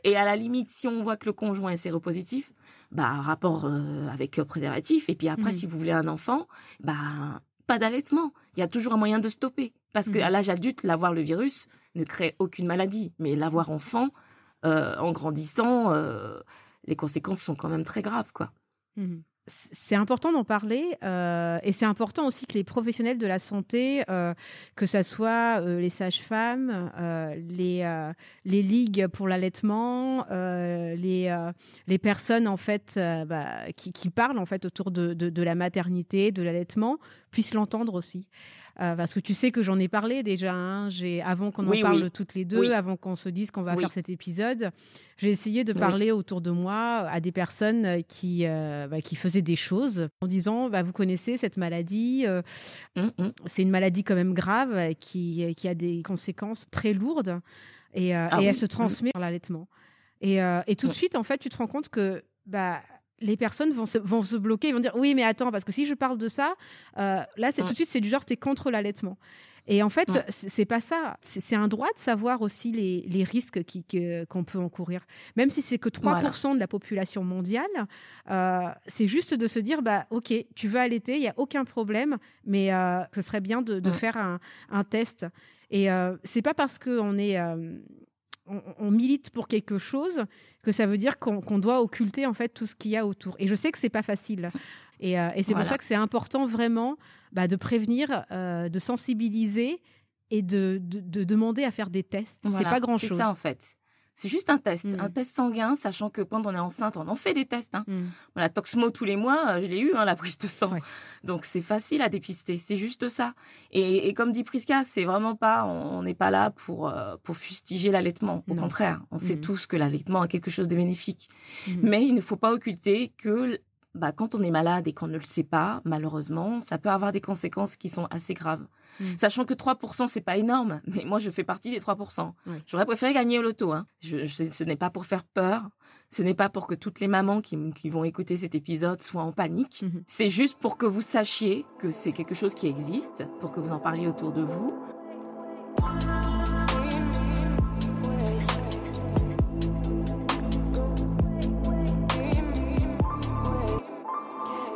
Speaker 4: et à la limite, si on voit que le conjoint est séropositif, bah rapport euh, avec euh, préservatif. Et puis après,
Speaker 3: Mhm.
Speaker 4: si vous voulez un enfant, bah pas d'allaitement. Il y a toujours un moyen de stopper. Parce
Speaker 3: Mhm.
Speaker 4: qu'à l'âge adulte, l'avoir le virus ne crée aucune maladie. Mais l'avoir enfant, euh, en grandissant, euh, les conséquences sont quand même très graves, quoi.
Speaker 3: Mhm. C'est important d'en parler euh, et c'est important aussi que les professionnels de la santé, euh, que ce soit euh, les sages-femmes, les, les ligues pour l'allaitement, les, les personnes en fait bah, qui, qui, parlent en fait autour de, de, de la maternité, de l'allaitement, puissent l'entendre aussi. Euh, parce que tu sais que j'en ai parlé déjà. Hein. j'ai avant qu'on en parle toutes les deux, avant qu'on se dise qu'on va faire cet épisode, j'ai essayé de parler autour de moi à des personnes qui euh, bah, qui faisaient des choses en disant bah, vous connaissez cette maladie, euh, mmh, mmh. c'est une maladie quand même grave qui qui a des conséquences très lourdes et, ah et elle se mmh. transmet par l'allaitement. Et, et, tout de suite, en fait, tu te rends compte que bah, les personnes vont se, vont se bloquer, ils vont dire oui, mais attends, parce que si je parle de ça, euh, là, c'est tout de suite, c'est du genre, tu es contre l'allaitement. Et en fait, c'est pas ça. C'est un droit de savoir aussi les, les risques qu'on peut encourir. Même si c'est que 3% de la population mondiale, euh, c'est juste de se dire, bah, OK, tu veux allaiter, il n'y a aucun problème, mais euh, ce serait bien de, de faire un, un, test. Et c'est pas parce qu'on est on, milite pour quelque chose que ça veut dire qu'on doit occulter en fait tout ce qu'il y a autour. Et je sais que c'est pas facile. Et, euh, c'est pour ça que c'est important vraiment bah, de prévenir, euh, de sensibiliser et de, demander à faire des tests. C'est pas grand chose.
Speaker 4: C'est ça en fait. C'est juste un test, un mmh. test sanguin, sachant que quand on est enceinte, on en fait des tests. Hein. Mmh. La Toxmo tous les mois, euh, je l'ai eu, hein, la prise de sang. Donc c'est facile à dépister, c'est juste ça. Et, comme dit Priska, c'est vraiment pas, on n'est pas là pour euh, pour fustiger l'allaitement. Au contraire, on sait mmh. tous que l'allaitement a quelque chose de bénéfique. Mais il ne faut pas occulter que bah, quand on est malade et qu'on ne le sait pas, malheureusement, ça peut avoir des conséquences qui sont assez graves. Mm. Sachant que 3%, c'est pas énorme, <laughs> mais moi, je fais partie des 3%. J'aurais préféré gagner au loto. Hein. ce n'est pas pour faire peur. Ce n'est pas pour que toutes les mamans qui, vont écouter cet épisode soient en panique. Mm-hmm. C'est juste pour que vous sachiez que c'est quelque chose qui existe, pour que vous en parliez autour de vous.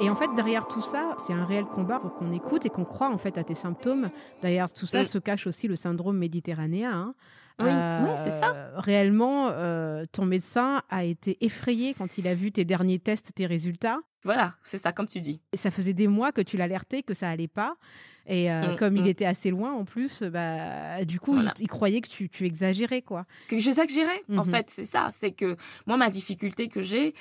Speaker 3: Et en fait, derrière tout ça, c'est un réel combat pour qu'on écoute et qu'on croit en fait à tes symptômes. Derrière tout ça se cache aussi le syndrome méditerranéen. Hein.
Speaker 4: Oui, c'est ça.
Speaker 3: Euh, réellement, euh, ton médecin a été effrayé quand il a vu tes derniers tests, tes résultats.
Speaker 4: Voilà, c'est ça, comme tu dis.
Speaker 3: Et ça faisait des mois que tu l'alertais que ça allait pas. Et euh, mm, comme il mm. était assez loin en plus, bah, du coup, il, croyait que tu, tu exagérais, quoi.
Speaker 4: Que j'exagérais, en mhm. fait, c'est ça. C'est que moi, ma difficulté que j'ai,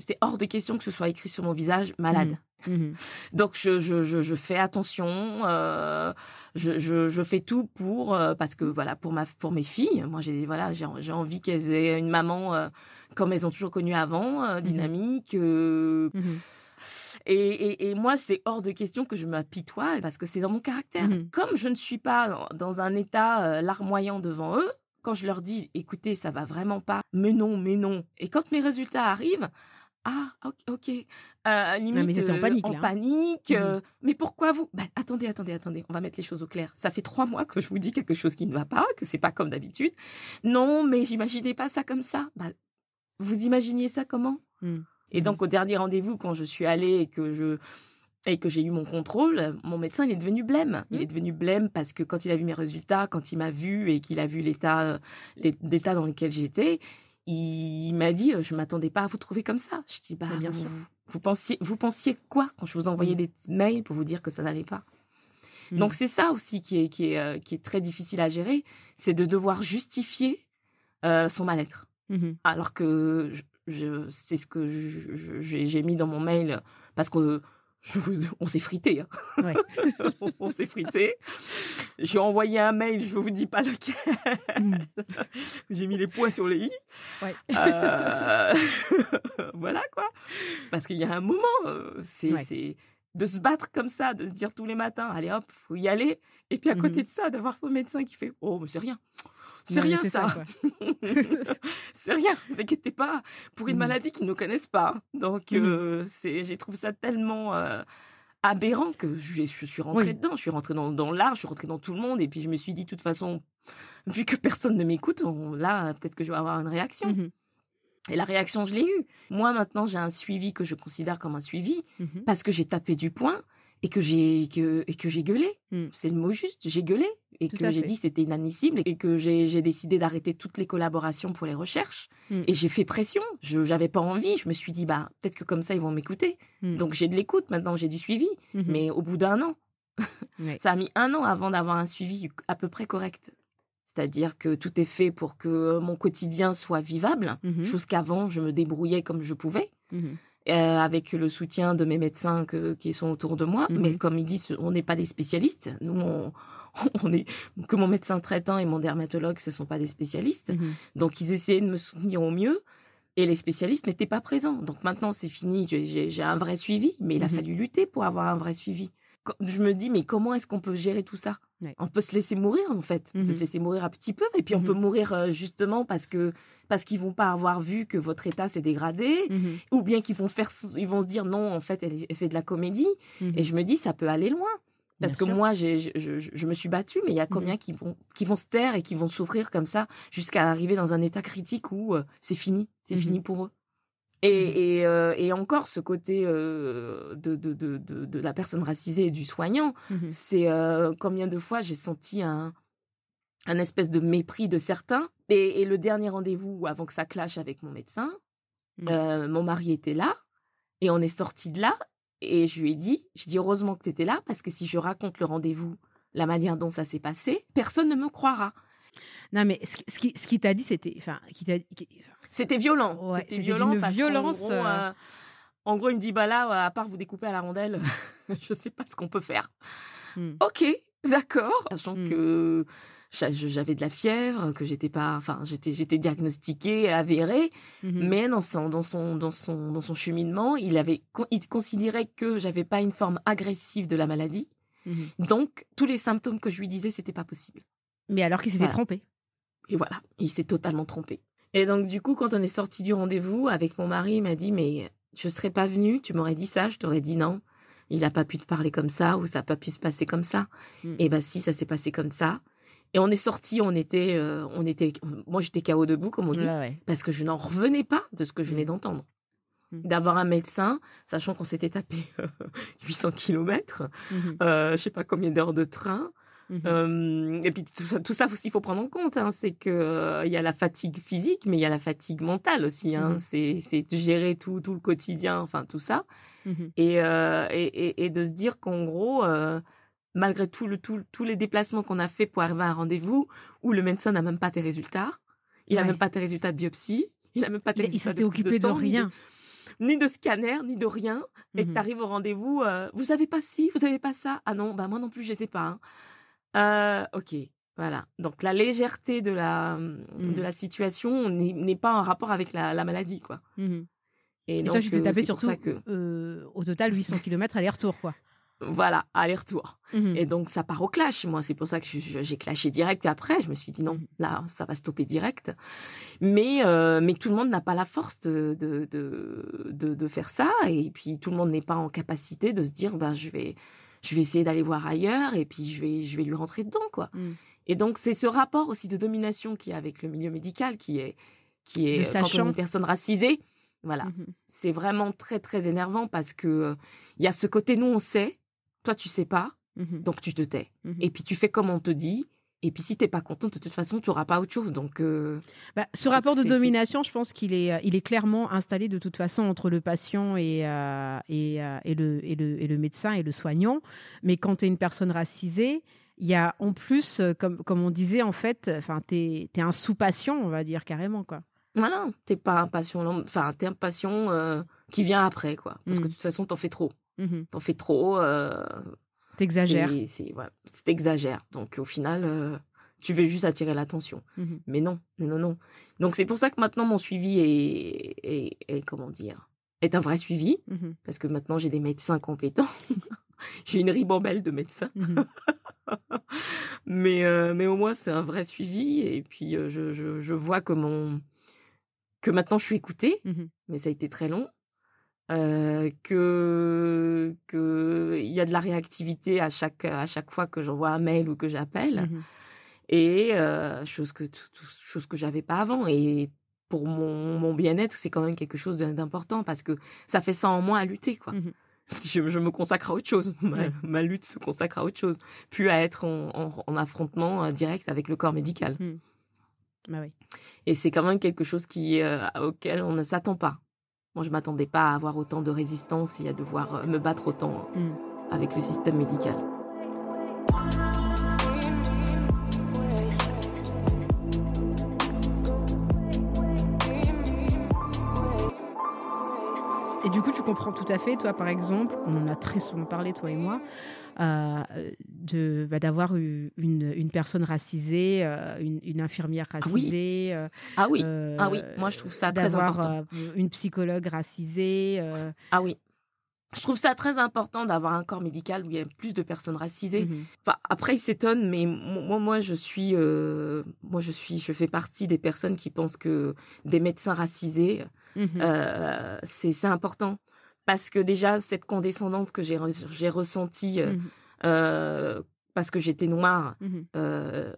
Speaker 4: c'est hors de question que ce soit écrit sur mon visage malade. Mmh. Mmh. <laughs> Donc je, je, je, fais attention, euh, je, je, fais tout pour euh, parce que voilà pour ma pour mes filles, moi j'ai voilà j'ai envie qu'elles aient une maman euh, comme elles ont toujours connu avant, mmh. dynamique. Et, et, moi, c'est hors de question que je m'apitoie parce que c'est dans mon caractère. Comme je ne suis pas dans un état larmoyant devant eux, quand je leur dis, écoutez, ça va vraiment pas, mais non, mais non. Et quand mes résultats arrivent, ah, ok. Euh, limite, mais en panique. en panique mmh mais pourquoi vous? Bah, Attendez, attendez, attendez. On va mettre les choses au clair. Ça fait trois mois que je vous dis quelque chose qui ne va pas, que c'est pas comme d'habitude. Non, mais j'imaginais pas ça comme ça. Bah, vous imaginiez ça comment? Mmh. Et mmh donc au dernier rendez-vous, quand je suis allée et que je et que j'ai eu mon contrôle, mon médecin il est devenu blême. Il est devenu blême parce que quand il a vu mes résultats, quand il m'a vu et qu'il a vu l'état l'état dans lequel j'étais, il m'a dit je m'attendais pas à vous trouver comme ça. Je dis bah bien vous, sûr. Vous pensiez vous pensiez quoi quand je vous envoyais mmh. des mails pour vous dire que ça n'allait pas? Mmh. Donc c'est ça aussi qui est qui est euh, qui est très difficile à gérer, c'est de devoir justifier euh, son mal-être. Mmh Alors que je, c'est ce que j'ai mis dans mon mail parce que on s'est frité. Hein. <laughs> on, s'est frité. J'ai envoyé un mail, je vous dis pas lequel. Hmm. J'ai mis les points sur les i. Euh, <laughs> voilà quoi. Parce qu'il y a un moment, euh, c'est de se battre comme ça, de se dire tous les matins, allez hop, faut y aller. Et puis à côté mmh de ça, d'avoir son médecin qui fait, oh mais c'est rien. C'est rien ça. <laughs> c'est rien, vous inquiétez pas. Pour une mmh maladie qu'ils ne connaissent pas. Donc, mmh euh, c'est, j'ai trouvé ça tellement euh, aberrant que je, je suis rentrée dedans. Je suis rentrée dans, dans l'art, je suis rentrée dans tout le monde. Et puis, je me suis dit, de toute façon, vu que personne ne m'écoute, là, peut-être que je vais avoir une réaction. Et la réaction, je l'ai eue. Moi, maintenant, j'ai un suivi que je considère comme un suivi parce que j'ai tapé du poing et que j'ai que, et que j'ai gueulé. C'est le mot juste. J'ai gueulé et
Speaker 3: Tout
Speaker 4: que j'ai dit c'était inadmissible et que j'ai décidé d'arrêter toutes les collaborations pour les recherches.
Speaker 3: Mm.
Speaker 4: Et j'ai fait pression. Je n'avais pas envie. Je me suis dit, bah, peut-être que comme ça, ils vont m'écouter.
Speaker 3: Mm.
Speaker 4: Donc j'ai de l'écoute maintenant, j'ai du suivi.
Speaker 3: Mhm.
Speaker 4: Mais au bout d'un an, <laughs> ça a mis un an avant d'avoir un suivi à peu près correct. C'est-à-dire que tout est fait pour que mon quotidien soit vivable,
Speaker 3: Mhm.
Speaker 4: chose qu'avant, je me débrouillais comme je pouvais,
Speaker 3: Mhm.
Speaker 4: euh, avec le soutien de mes médecins que- qui sont autour de moi.
Speaker 3: Mhm.
Speaker 4: Mais comme ils disent, on n'est pas des spécialistes. Nous, on, <laughs> on est, que mon médecin traitant et mon dermatologue, ce sont pas des spécialistes. Donc, ils essayaient de me soutenir au mieux. Et les spécialistes n'étaient pas présents. Donc maintenant, c'est fini. J'ai- un vrai suivi. Mais il a fallu lutter pour avoir un vrai suivi. Je me dis, mais comment est-ce qu'on peut gérer tout ça?
Speaker 3: Ouais.
Speaker 4: On peut se laisser mourir, en fait. On peut
Speaker 3: Mhm.
Speaker 4: se laisser mourir un petit peu. Et puis, on peut mourir euh, justement parce que parce qu'ils vont pas avoir vu que votre état s'est dégradé.
Speaker 3: Mhm.
Speaker 4: Ou bien qu'ils vont, faire, ils vont se dire, non, en fait, elle, fait de la comédie. Et je me dis, ça peut aller loin. Parce
Speaker 3: Bien
Speaker 4: que
Speaker 3: sûr.
Speaker 4: moi, je, je- me suis battue, mais il y a combien qui, vont, qui vont se taire et qui vont souffrir comme ça jusqu'à arriver dans un état critique où euh, c'est fini, c'est fini pour eux? Et, et, euh, et encore, ce côté euh, de, de, de, de, de la personne racisée et du soignant,
Speaker 3: Mhm.
Speaker 4: c'est euh, combien de fois j'ai senti un, un espèce de mépris de certains. Et, et le dernier rendez-vous, avant que ça clash avec mon médecin, euh, mon mari était là et on est sorti de là. Et je lui ai dit, je dis heureusement que tu étais là parce que si je raconte le rendez-vous, la manière dont ça s'est passé, personne ne me croira.
Speaker 3: Non, mais ce ce qui, ce qui t'a dit, c'était. Enfin, qui t'a- qui-
Speaker 4: C'était violent.
Speaker 3: Ouais,
Speaker 4: c'était violent
Speaker 3: d'une
Speaker 4: parce
Speaker 3: violence,
Speaker 4: gros,
Speaker 3: euh,
Speaker 4: euh, en gros, il me dit bah là, à part vous découper à la rondelle, <laughs> je sais pas ce qu'on peut faire.
Speaker 3: Hmm.
Speaker 4: Ok, d'accord. Sachant
Speaker 3: Mm.
Speaker 4: que j'a- j'avais de la fièvre, que j'étais pas, enfin, j'étais, j'étais diagnostiquée, avérée.
Speaker 3: Mhm.
Speaker 4: Mais dans son, dans son, dans son, dans son cheminement, il avait, il considérait que j'avais pas une forme agressive de la maladie.
Speaker 3: Mhm.
Speaker 4: Donc, tous les symptômes que je lui disais, c'était pas possible.
Speaker 3: Mais alors qu'il s'était
Speaker 4: Voilà.
Speaker 3: trompé.
Speaker 4: Et voilà, il s'est totalement trompé. Et donc, du coup, quand on est sorti du rendez-vous avec mon mari, il m'a dit, mais je serais pas venue, tu m'aurais dit ça, je t'aurais dit non. Il n'a pas pu te parler comme ça ou ça n'a pas pu se passer comme ça.
Speaker 3: Mm.
Speaker 4: Et ben si, ça s'est passé comme ça. Et on est sorti, on était, euh, on était, moi j'étais KO debout comme on dit,
Speaker 3: ouais.
Speaker 4: parce que je n'en revenais pas de ce que je venais
Speaker 3: Mm.
Speaker 4: d'entendre.
Speaker 3: Mm.
Speaker 4: D'avoir un médecin, sachant qu'on s'était tapé <laughs> 800 kilomètres,
Speaker 3: Mhm.
Speaker 4: euh, je sais pas combien d'heures de train, Euh, et puis tout ça, tout ça aussi, il faut prendre en compte. hein, c'est que euh, il y a la fatigue physique, mais il y a la fatigue mentale aussi. Hein,
Speaker 3: Mhm.
Speaker 4: c'est, c'est gérer tout, tout le quotidien, enfin tout ça, et, euh, et, et, et de se dire qu'en gros, euh, malgré tout le, tout, tous les déplacements qu'on a fait pour arriver à un rendez-vous où le médecin n'a même pas tes résultats, il n'a
Speaker 3: Ouais.
Speaker 4: même pas tes résultats de biopsie, il n'a même pas tes
Speaker 3: Il, il
Speaker 4: résultats
Speaker 3: s'était
Speaker 4: de,
Speaker 3: occupé de,
Speaker 4: sang,
Speaker 3: rien.
Speaker 4: ni de scanner, ni de rien, et que tu arrives au rendez-vous, euh, vous avez pas ci, vous avez pas ça. Ah non, bah moi non plus, je sais pas. hein. Euh, ok, voilà. Donc la légèreté de la,
Speaker 3: Mhm.
Speaker 4: de la situation n'est pas en rapport avec la, la maladie, quoi.
Speaker 3: Mhm.
Speaker 4: Et,
Speaker 3: Et
Speaker 4: donc,
Speaker 3: toi, tu t'es
Speaker 4: euh,
Speaker 3: tapé surtout
Speaker 4: que,
Speaker 3: euh, au total 800 km aller-retour, quoi.
Speaker 4: voilà, aller-retour. Et donc ça part au clash. Moi, c'est pour ça que j'ai clashé direct. Et après, je me suis dit non, là, ça va stopper direct. Mais, euh, mais tout le monde n'a pas la force de, de, de, de, de faire ça. Et puis tout le monde n'est pas en capacité de se dire, ben, je vais, je vais essayer d'aller voir ailleurs. Et puis je vais, je vais lui rentrer dedans, quoi.
Speaker 3: Mhm.
Speaker 4: Et donc c'est ce rapport aussi de domination qui est avec le milieu médical, qui est, qui est euh, quand on est
Speaker 3: sachant.
Speaker 4: une personne racisée. Voilà,
Speaker 3: Mhm.
Speaker 4: c'est vraiment très très énervant parce que euh, il y a ce côté nous on sait, toi tu sais pas,
Speaker 3: Mhm.
Speaker 4: donc tu te tais.
Speaker 3: Mhm.
Speaker 4: Et puis tu fais comme on te dit. Et puis si t'es pas content, de toute façon, tu auras pas autre chose. Donc euh,
Speaker 3: Bah, ce rapport de domination, je pense qu'il est, euh, il est clairement installé de toute façon entre le patient et, euh, et, euh, et, le, et, le, et le médecin et le soignant. Mais quand tu es une personne racisée, il y a en plus, comme, comme on disait, en fait, enfin, tu es, un sous-patient, on va dire carrément. Quoi.
Speaker 4: voilà, t'es pas un patient, enfin t'es un patient qui vient après, quoi. Parce que
Speaker 3: Mm.
Speaker 4: de toute façon, t'en fais trop,
Speaker 3: Mhm.
Speaker 4: t'en fais trop. Euh,
Speaker 3: T'exagères.
Speaker 4: c'est- voilà. Donc au final, euh, tu veux juste attirer l'attention.
Speaker 3: Mhm.
Speaker 4: Mais non, non, non, non. Donc c'est pour ça que maintenant mon suivi est, est, est- comment dire, est un vrai suivi
Speaker 3: Mhm.
Speaker 4: parce que maintenant j'ai des médecins compétents. <laughs> j'ai une ribambelle de médecins.
Speaker 3: Mhm. <laughs>
Speaker 4: mais, euh, mais au moins, c'est un vrai suivi. Et puis, euh, je, je, je vois que, mon... que maintenant, je suis écoutée, mais ça a été très long. Euh, que que il y a de la réactivité à chaque à chaque fois que j'envoie un mail ou que j'appelle
Speaker 3: Mhm.
Speaker 4: et euh, chose que tout- chose que j'avais pas avant et pour mon, mon bien-être c'est quand même quelque chose d'important parce que ça fait ça en moins à lutter quoi
Speaker 3: Mhm. <laughs>
Speaker 4: je, je me consacre à autre chose. <laughs> Ma, ma lutte se consacre à autre chose, plus à être en, en- en affrontement direct avec le corps médical.
Speaker 3: Bah oui.
Speaker 4: Et c'est quand même quelque chose qui, euh, auquel on ne s'attend pas. Moi, je m'attendais pas à avoir autant de résistance et à devoir euh, me battre autant
Speaker 3: Mm.
Speaker 4: avec le système médical.
Speaker 3: Comprends tout à fait, toi, par exemple, on en a très souvent parlé, toi et moi, euh, de bah, d'avoir eu une, une personne racisée, euh, une, une infirmière racisée.
Speaker 4: Ah oui,
Speaker 3: euh,
Speaker 4: ah oui, moi je trouve ça très important.
Speaker 3: une psychologue racisée.
Speaker 4: Ah oui. Je trouve ça très important d'avoir un corps médical où il y a plus de personnes racisées.
Speaker 3: mhm.
Speaker 4: Enfin, après, ils s'étonnent, mais moi, moi, je suis, euh, moi, je suis, je fais partie des personnes qui pensent que des médecins racisés, euh, c'est c'est important parce que déjà cette condescendance que j'ai j'ai ressentie euh,
Speaker 3: Mhm.
Speaker 4: euh, parce que j'étais noire.
Speaker 3: Mhm.
Speaker 4: euh,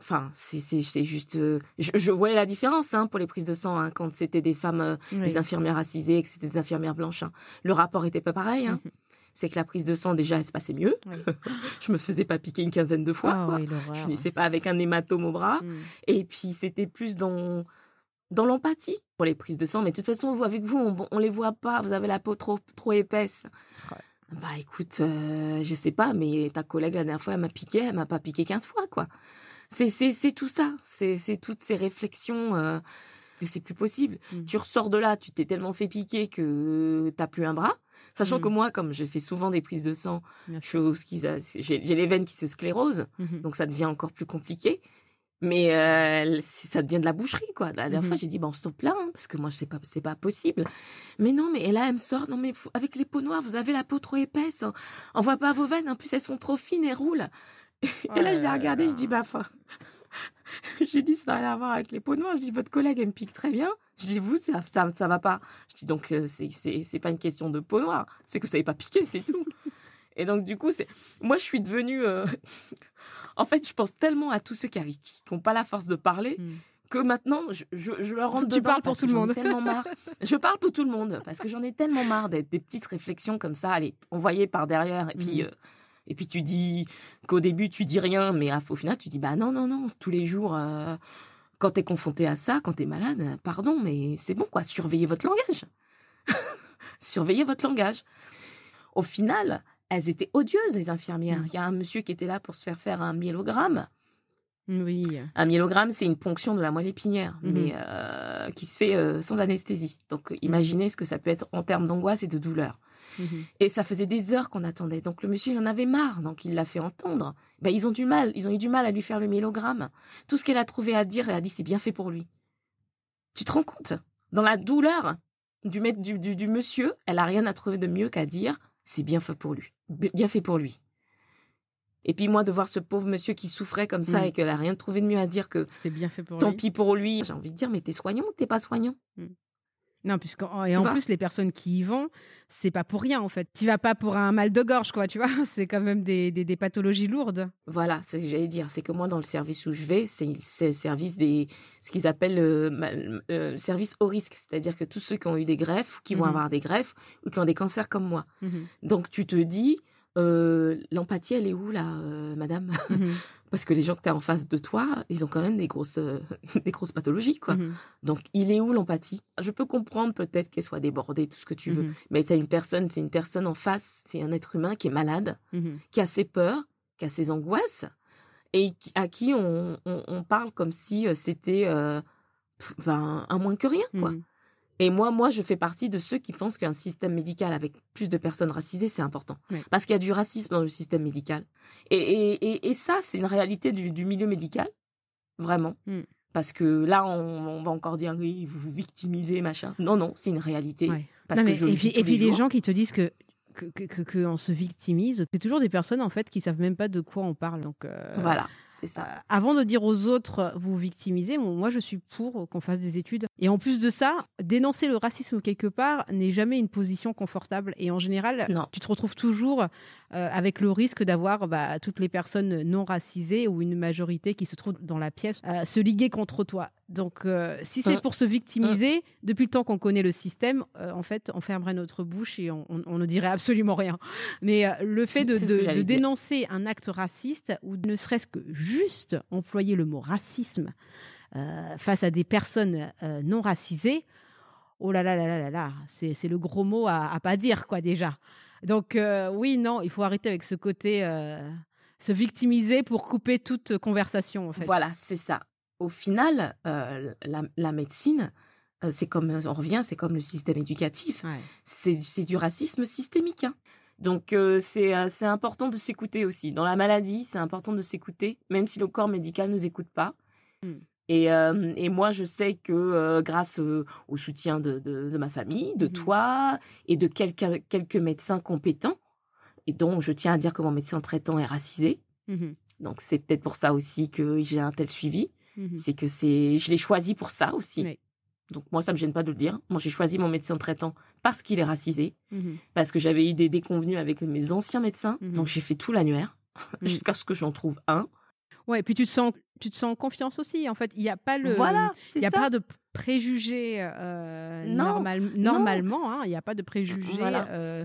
Speaker 4: Enfin, c'est juste. je, je voyais la différence hein, pour les prises de sang hein, quand c'était des femmes,
Speaker 3: Oui.
Speaker 4: des infirmières racisées, et que c'était des infirmières blanches. hein. Le rapport était pas pareil.
Speaker 3: Mhm.
Speaker 4: C'est que la prise de sang déjà, elle se passait mieux.
Speaker 3: Oui. <laughs>
Speaker 4: Je me faisais pas piquer une quinzaine de fois.
Speaker 3: Ah
Speaker 4: quoi.
Speaker 3: oui.
Speaker 4: Je finissais pas avec un hématome au bras. Et puis c'était plus dans dans l'empathie pour les prises de sang. Mais de toute façon, vous avec vous, on, on les voit pas. Vous avez la peau trop trop épaisse.
Speaker 3: Ouais.
Speaker 4: Bah écoute, euh, je sais pas, mais ta collègue la dernière fois, elle m'a piqué, elle m'a pas piqué 15 fois, quoi. C'est c'est c'est tout ça. C'est c'est toutes ces réflexions. euh, que c'est plus possible.
Speaker 3: Mhm.
Speaker 4: Tu ressors de là, tu t'es tellement fait piquer que t'as plus un bras. Sachant
Speaker 3: Mhm.
Speaker 4: que moi, comme je fais souvent des prises de sang, j'ai les veines qui se sclérosent
Speaker 3: Mhm.
Speaker 4: donc ça devient encore plus compliqué. Mais euh, ça devient de la boucherie, quoi. La dernière
Speaker 3: Mhm.
Speaker 4: fois, j'ai dit, bon, stop là, hein, parce que moi, c'est pas, c'est pas possible. Mais non, mais et là, elle me sort, non, mais avec les peaux noires, vous avez la peau trop épaisse. hein. On voit pas vos veines, en plus, elles sont trop fines et roulent. <laughs> Et là,
Speaker 3: là
Speaker 4: je l'ai
Speaker 3: là
Speaker 4: regardé,
Speaker 3: là.
Speaker 4: je dis, bah, enfin. <laughs> j'ai dit, ça n'a rien à voir avec les peaux noires. Je dis, votre collègue, elle me pique très bien. Je dis, vous, ça, ça, ça va pas. Je dis, donc, euh, c'est, c'est, c'est pas une question de peau noire, c'est que vous savez pas piquer, c'est tout. Et donc, du coup, c'est, moi, je suis devenue. euh, <laughs> En fait, je pense tellement à tous ceux qui n'ont pas la force de parler
Speaker 3: Mhm.
Speaker 4: que maintenant, je, je, je leur rentre
Speaker 3: Tu parles pour tout le monde.
Speaker 4: tellement marre. <laughs> Je parle pour tout le monde parce que j'en ai tellement marre d'être des petites réflexions comme ça, allez, envoyées par derrière. Et puis,
Speaker 3: Mhm.
Speaker 4: euh, et puis tu dis qu'au début, tu dis rien, mais à- au final, tu dis, bah non, non, non, tous les jours, euh, quand tu es confronté à ça, quand tu es malade, pardon, mais c'est bon, quoi, surveillez votre langage. <laughs> surveillez votre langage. Au final, elles étaient odieuses, les infirmières.
Speaker 3: Mhm.
Speaker 4: Il y a un monsieur qui était là pour se faire faire un myélogramme.
Speaker 3: Oui.
Speaker 4: Un myélogramme, c'est une ponction de la moelle épinière,
Speaker 3: Mhm.
Speaker 4: mais euh, qui se fait euh, sans anesthésie. Donc, euh, imaginez ce que ça peut être en termes d'angoisse et de douleur.
Speaker 3: Mhm.
Speaker 4: Et ça faisait des heures qu'on attendait. Donc, le monsieur, il en avait marre, donc il l'a fait entendre. Ben, ils ont du mal, ils ont eu du mal à lui faire le myélogramme. Tout ce qu'elle a trouvé à dire, elle a dit, c'est bien fait pour lui. Tu te rends compte? Dans la douleur du, maître- du, du, du monsieur, elle a rien à trouver de mieux qu'à dire, c'est bien fait pour lui. Bien fait pour lui. Et puis moi, de voir ce pauvre monsieur qui souffrait comme ça
Speaker 3: Mhm.
Speaker 4: et qu'elle a rien trouvé de mieux à dire que
Speaker 3: C'était bien fait pour
Speaker 4: Tant
Speaker 3: lui.
Speaker 4: pis pour lui. J'ai envie de dire, mais t'es soignant ou t'es pas soignant?
Speaker 3: Non, puisque et en plus les personnes qui y vont, c'est pas pour rien en fait. Tu vas pas pour un mal de gorge quoi, tu vois. <laughs> C'est quand même des, des, des pathologies lourdes.
Speaker 4: Voilà, c'est ce que j'allais dire. C'est que moi, dans le service où je vais, c'est le service des, ce qu'ils appellent le mal- euh, service au risque. C'est-à-dire que tous ceux qui ont eu des greffes, qui vont
Speaker 3: Mhm.
Speaker 4: avoir des greffes, ou qui ont des cancers comme moi.
Speaker 3: Mhm.
Speaker 4: Donc tu te dis, euh, l'empathie, elle est où là, euh, madame?
Speaker 3: Mhm. <laughs>
Speaker 4: Parce que les gens que tu as en face de toi, ils ont quand même des grosses, euh, <laughs> des grosses pathologies, quoi.
Speaker 3: Mhm.
Speaker 4: Donc il est où l'empathie? Je peux comprendre peut-être qu'elle soit débordée, tout ce que tu veux.
Speaker 3: Mhm.
Speaker 4: Mais c'est une personne, c'est une personne en face, c'est un être humain qui est malade. Qui a ses peurs, qui a ses angoisses, et à qui on, on- on parle comme si c'était ben, un moins que rien, quoi. Et moi, moi, je fais partie de ceux qui pensent qu'un système médical avec plus de personnes racisées, c'est important.
Speaker 3: Oui.
Speaker 4: Parce qu'il y a du racisme dans le système médical. Et, et, et, et ça, c'est une réalité du, du milieu médical, vraiment.
Speaker 3: Mm.
Speaker 4: Parce que là, on, on va encore dire, oui, vous vous victimisez, machin. Non, non, c'est une réalité.
Speaker 3: Ouais.
Speaker 4: Parce
Speaker 3: Non,
Speaker 4: que
Speaker 3: mais-
Speaker 4: je le
Speaker 3: et puis,
Speaker 4: tous
Speaker 3: et puis les gens qui te disent que que, que, que- que on se victimise, c'est toujours des personnes en fait qui savent même pas de quoi on parle. Donc euh,
Speaker 4: Voilà, c'est
Speaker 3: euh,
Speaker 4: ça.
Speaker 3: avant de dire aux autres vous victimisez, bon, moi je suis pour qu'on fasse des études Et en plus de ça, dénoncer le racisme quelque part n'est jamais une position confortable. Et en général,
Speaker 4: Non.
Speaker 3: tu te retrouves toujours euh, avec le risque d'avoir bah, toutes les personnes non racisées ou une majorité qui se trouve dans la pièce euh, se liguer contre toi. Donc, euh, si c'est
Speaker 4: Mm.
Speaker 3: pour se victimiser, depuis le temps qu'on connaît le système, euh, en fait, on fermerait notre bouche et on, on- on ne dirait absolument rien. Mais euh, le fait de, dénoncer un acte raciste ou ne serait-ce que juste employer le mot racisme euh, face à des personnes euh, non racisées, oh là là là là là là, c'est le gros mot à, à pas dire quoi déjà. Donc euh, oui, non, il faut arrêter avec ce côté se victimiser pour couper toute conversation en fait.
Speaker 4: Voilà, c'est ça. Au final, la, la médecine, c'est comme, on revient, c'est comme le système éducatif.
Speaker 3: Ouais.
Speaker 4: C'est du racisme systémique. hein. Donc, euh, c'est euh, c'est important de s'écouter aussi. Dans la maladie, c'est important de s'écouter, même si le corps médical ne nous écoute pas.
Speaker 3: Mm.
Speaker 4: Et, euh, et moi, je sais que grâce au soutien de, de- de ma famille, de
Speaker 3: Mhm.
Speaker 4: toi et de quelques, quelques médecins compétents, et dont je tiens à dire que mon médecin traitant est racisé,
Speaker 3: Mhm,
Speaker 4: donc c'est peut-être pour ça aussi que j'ai un tel suivi.
Speaker 3: mhm.
Speaker 4: C'est que c'est, je l'ai choisi pour ça aussi.
Speaker 3: Oui.
Speaker 4: Donc moi, ça me gêne pas de le dire. Moi, j'ai choisi mon médecin traitant parce qu'il est racisé,
Speaker 3: Mhm,
Speaker 4: parce que j'avais eu des déconvenus avec mes anciens médecins.
Speaker 3: Mhm.
Speaker 4: Donc j'ai fait tout l'annuaire
Speaker 3: Mhm. <laughs>
Speaker 4: jusqu'à ce que j'en trouve un.
Speaker 3: Ouais, et puis tu te sens, tu te sens en confiance aussi. En fait, il n'y a pas le,
Speaker 4: voilà,
Speaker 3: il n'y a
Speaker 4: ça.
Speaker 3: pas de préjugés euh,
Speaker 4: Non,
Speaker 3: normal- normalement. hein, Il n'y a pas de préjugés,
Speaker 4: Voilà.
Speaker 3: euh,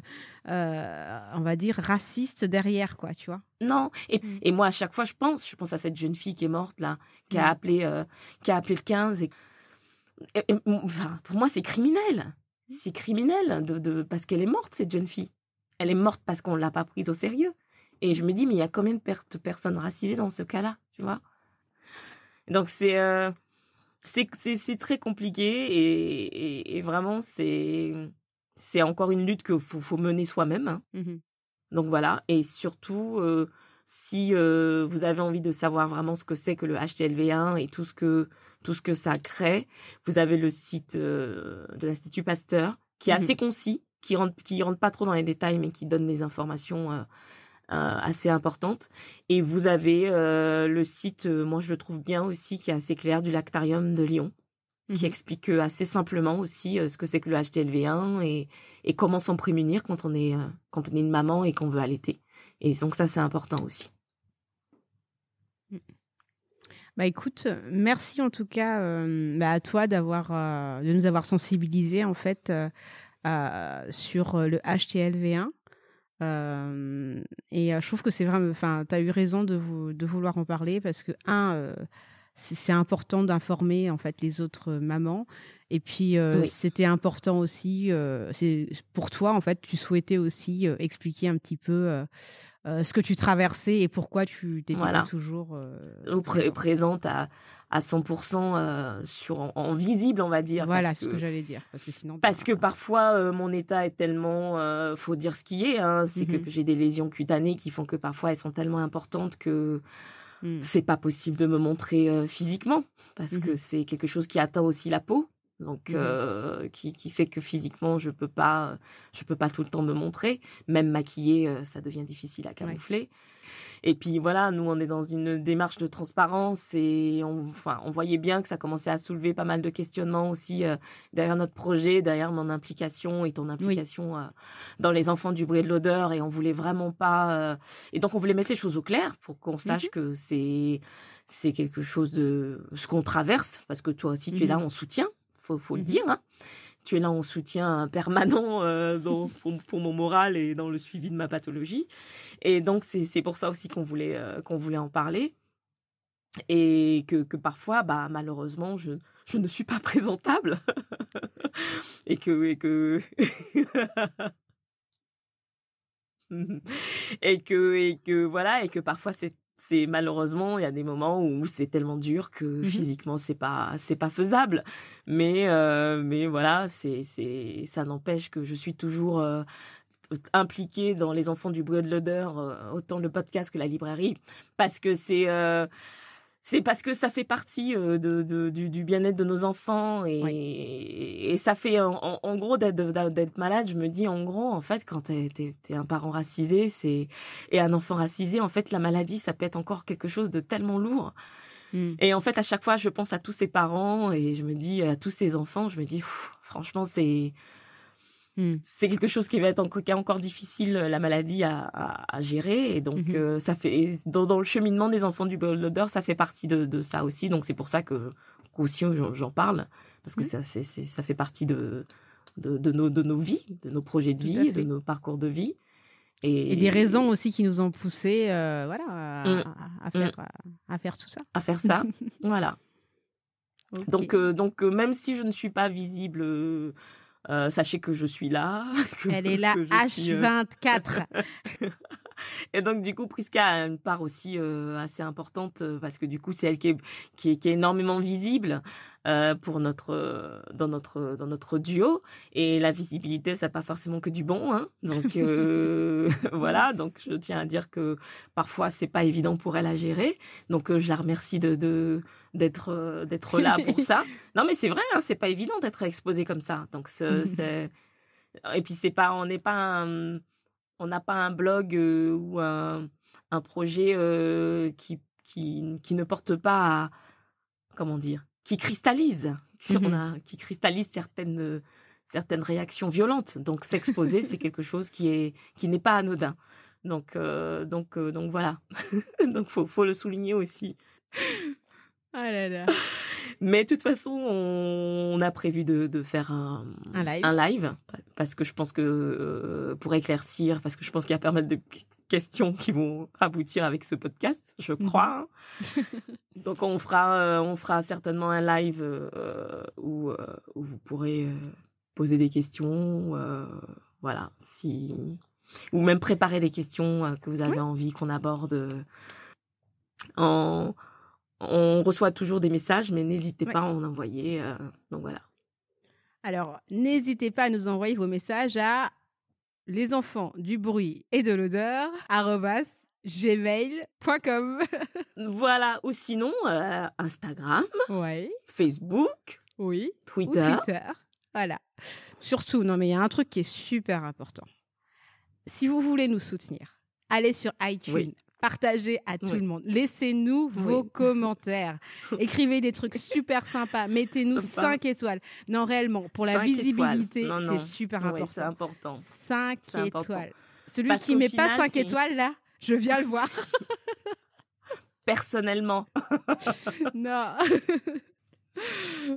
Speaker 3: euh, on va dire racistes derrière, quoi. Tu vois.
Speaker 4: Non. Et,
Speaker 3: Mm.
Speaker 4: et moi, à chaque fois, je pense, je pense à cette jeune fille qui est morte là, qui a appelé, euh, qui a appelé le 15. Et, et- et, enfin, pour moi, c'est criminel. C'est criminel de, de- parce qu'elle est morte cette jeune fille. Elle est morte parce qu'on l'a pas prise au sérieux. Et je me dis, mais il y a combien de, per- de personnes racisées dans ce cas-là, tu vois? Donc c'est euh, c'est c'est très compliqué et, et, et vraiment c'est c'est encore une lutte que faut, faut mener soi-même. hein.
Speaker 3: Mhm.
Speaker 4: Donc voilà, et surtout, euh, si euh, vous avez envie de savoir vraiment ce que c'est que le HTLV1 et tout ce que, tout ce que ça crée, vous avez le site euh, de l'Institut Pasteur, qui est
Speaker 3: Mhm.
Speaker 4: assez concis, qui rentre, qui rentre pas trop dans les détails, mais qui donne des informations euh, euh, assez importantes. Et vous avez le site, moi je le trouve bien aussi, qui est assez clair, du Lactarium de Lyon qui
Speaker 3: Mhm.
Speaker 4: explique assez simplement aussi ce que c'est que le HTLV1 et, et comment s'en prémunir quand on est quand on est une maman et qu'on veut allaiter. Et donc ça c'est important aussi.
Speaker 3: Bah écoute, merci en tout cas euh, bah, à toi d'avoir euh, de nous avoir sensibilisés en fait euh, euh, sur euh, le HTLV1. Euh, et euh, je trouve que c'est vraiment, enfin, tu as eu raison de, vouloir en parler parce que, un, euh, c'est c'est important d'informer en fait les autres mamans. Et puis, euh,
Speaker 4: Oui.
Speaker 3: c'était important aussi, euh, c'est pour toi en fait, tu souhaitais aussi euh, expliquer un petit peu euh, ce que tu traversais et pourquoi tu t'étais
Speaker 4: Voilà.
Speaker 3: toujours euh,
Speaker 4: présente à, à 100% euh, sur, en, en visible on va dire.
Speaker 3: Voilà
Speaker 4: parce
Speaker 3: ce que, j'allais dire. Parce que sinon.
Speaker 4: Parce que parfois, euh, mon état est tellement, faut dire ce qui est, hein, c'est
Speaker 3: Mhm.
Speaker 4: que j'ai des lésions cutanées qui font que parfois elles sont tellement importantes que
Speaker 3: hmm.
Speaker 4: c'est pas possible de me montrer physiquement parce
Speaker 3: Mhm.
Speaker 4: que c'est quelque chose qui atteint aussi la peau donc euh, qui, qui fait que physiquement je peux pas je peux pas tout le temps me montrer. Même maquillée ça devient difficile à camoufler. Et puis voilà nous on est dans une démarche de transparence et on enfin on voyait bien que ça commençait à soulever pas mal de questionnements aussi euh, derrière notre projet derrière mon implication et ton implication euh, dans les enfants du bruit et de l'odeur et on voulait vraiment pas euh, et donc on voulait mettre les choses au clair pour qu'on sache que c'est c'est quelque chose de ce qu'on traverse parce que toi aussi tu es là
Speaker 3: Mhm.
Speaker 4: en soutien faut faut le dire hein. tu es là en soutien permanent euh, dans- pour, pour mon moral et dans le suivi de ma pathologie. Et donc c'est c'est pour ça aussi qu'on voulait euh, qu'on voulait en parler. Et que, que parfois bah malheureusement je je ne suis pas présentable. <laughs> Et que et que <laughs> et que et que voilà et que parfois c'est c'est malheureusement il y a des moments où c'est tellement dur que
Speaker 3: Mhm.
Speaker 4: physiquement c'est pas c'est pas faisable mais euh, mais voilà c'est c'est ça n'empêche que je suis toujours euh, impliquée dans les enfants du bruit de l'odeur euh, autant le podcast que la librairie parce que c'est c'est parce que ça fait partie euh, de, de- du, du bien-être de nos enfants et, et ça fait en, gros d'être malade je me dis en gros en fait quand t'es es, un parent racisé c'est et un enfant racisé en fait la maladie ça peut être encore quelque chose de tellement lourd
Speaker 3: Mm.
Speaker 4: Et en fait, à chaque fois, je pense à tous ces parents et je me dis à tous ces enfants, je me dis, pff, franchement, c'est
Speaker 3: Mm.
Speaker 4: c'est quelque chose qui va être encore, encore difficile la maladie à, à- à gérer. Et donc
Speaker 3: Mhm.
Speaker 4: euh, ça fait dans, dans le cheminement des enfants du bol d'odeur ça fait partie de, de ça aussi. Donc c'est pour ça que qu'aussi j'en j'en parle. Parce que
Speaker 3: Mhm.
Speaker 4: ça ça fait partie de de, de nos de nos vies de nos projets de
Speaker 3: Tout
Speaker 4: vie de nos parcours de vie. Et,
Speaker 3: Et des raisons aussi qui nous ont poussés euh, voilà, à, à faire, à faire tout ça.
Speaker 4: à faire ça. <laughs> Voilà. Donc euh, donc euh, même si je ne suis pas visible euh, euh, sachez que je suis là <laughs> que-
Speaker 3: Elle est là,
Speaker 4: que je suis, euh,
Speaker 3: H24. <laughs>
Speaker 4: Et donc, du coup, Priska a une part aussi euh, assez importante euh, parce que du coup, c'est elle qui est, qui est, qui est énormément visible euh, pour notre, dans, notre, dans notre duo. Et la visibilité, ça n'a pas forcément que du bon. Hein. Donc, euh, <laughs> <laughs> voilà. Donc, je tiens à dire que parfois, c'est pas évident pour elle à gérer. Donc, je la remercie de, de, d'être, d'être là pour ça. <laughs> Non, mais c'est vrai, hein, c'est pas évident d'être exposé comme ça. Donc, c'est- Et puis, c'est pas, on n'est pas un on n'a pas un blog euh, ou un, un projet euh, qui, qui, qui ne porte pas à, comment dire, qui cristallise, <laughs> on a, qui cristallise certaines, certaines réactions violentes. Donc s'exposer, c'est quelque chose qui est qui n'est pas anodin. Donc euh, donc donc voilà. <laughs> donc faut faut le souligner aussi.
Speaker 3: Ah là là.
Speaker 4: Mais de toute façon, on, a prévu de, de faire un,
Speaker 3: Un live.
Speaker 4: live, parce que je pense que euh, pour éclaircir, parce que je pense qu'il y a pas mal de questions qui vont aboutir avec ce podcast, je
Speaker 3: Mhm.
Speaker 4: crois. <laughs> Donc on fera, euh, on fera certainement un live euh, où, où vous pourrez poser des questions, voilà, si ou même préparer des questions que vous avez envie qu'on aborde. en on reçoit toujours des messages, mais n'hésitez
Speaker 3: Ouais.
Speaker 4: pas à en envoyer. euh, donc voilà.
Speaker 3: Alors, n'hésitez pas à nous envoyer vos messages à les enfants du bruit et de l'odeur gmail.com. <laughs>
Speaker 4: Voilà. Ou sinon, euh, Instagram,
Speaker 3: ouais,
Speaker 4: Facebook,
Speaker 3: oui. Ou
Speaker 4: Twitter.
Speaker 3: Twitter. Voilà. Surtout, non, mais il y a un truc qui est super important. Si vous voulez nous soutenir, allez sur iTunes.
Speaker 4: Oui.
Speaker 3: Partagez à tout
Speaker 4: Oui.
Speaker 3: le monde. Laissez-nous vos commentaires. <laughs> Écrivez des trucs super sympas. Mettez-nous
Speaker 4: Sympa.
Speaker 3: 5 étoiles. Non, réellement, pour la visibilité, c'est super
Speaker 4: Ouais, c'est
Speaker 3: important.
Speaker 4: important.
Speaker 3: 5
Speaker 4: C'est important.
Speaker 3: étoiles. Celui
Speaker 4: Parce
Speaker 3: qui met pas
Speaker 4: final,
Speaker 3: 5
Speaker 4: c'est-
Speaker 3: étoiles, là, je viens le voir. <laughs>
Speaker 4: Personnellement. <laughs>
Speaker 3: non.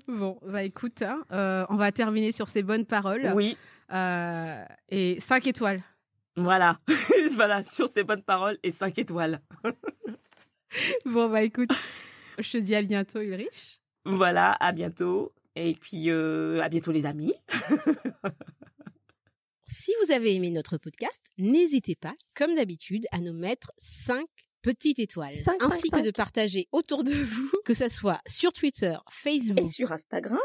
Speaker 3: bon, bah écoute, hein, euh, on va terminer sur ces bonnes paroles.
Speaker 4: Oui.
Speaker 3: Euh, et 5 étoiles.
Speaker 4: Voilà. <laughs> voilà. Sur ces bonnes paroles et 5 étoiles. <laughs>
Speaker 3: Bon, bah écoute, je te dis à bientôt, Ulrich.
Speaker 4: Voilà. À bientôt. Et puis, euh, à bientôt, les amis. <laughs>
Speaker 3: Si vous avez aimé notre podcast, n'hésitez pas, comme d'habitude, à nous mettre 5 petites étoiles.
Speaker 5: Cinq,
Speaker 3: ainsi que de partager autour de vous, que ça soit sur Twitter, Facebook.
Speaker 5: Et sur Instagram,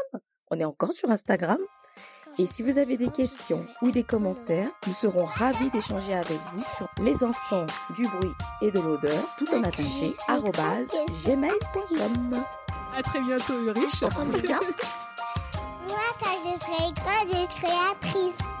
Speaker 5: on est encore sur Instagram. Et si vous avez des questions ou des commentaires, nous serons ravis d'échanger avec vous sur les enfants du bruit et de l'odeur, tout en attaché, gmail.com.
Speaker 3: À très bientôt, Ulrich.
Speaker 5: Au revoir, Prisca. <laughs>
Speaker 2: Moi, quand je serai grande, je serai actrice.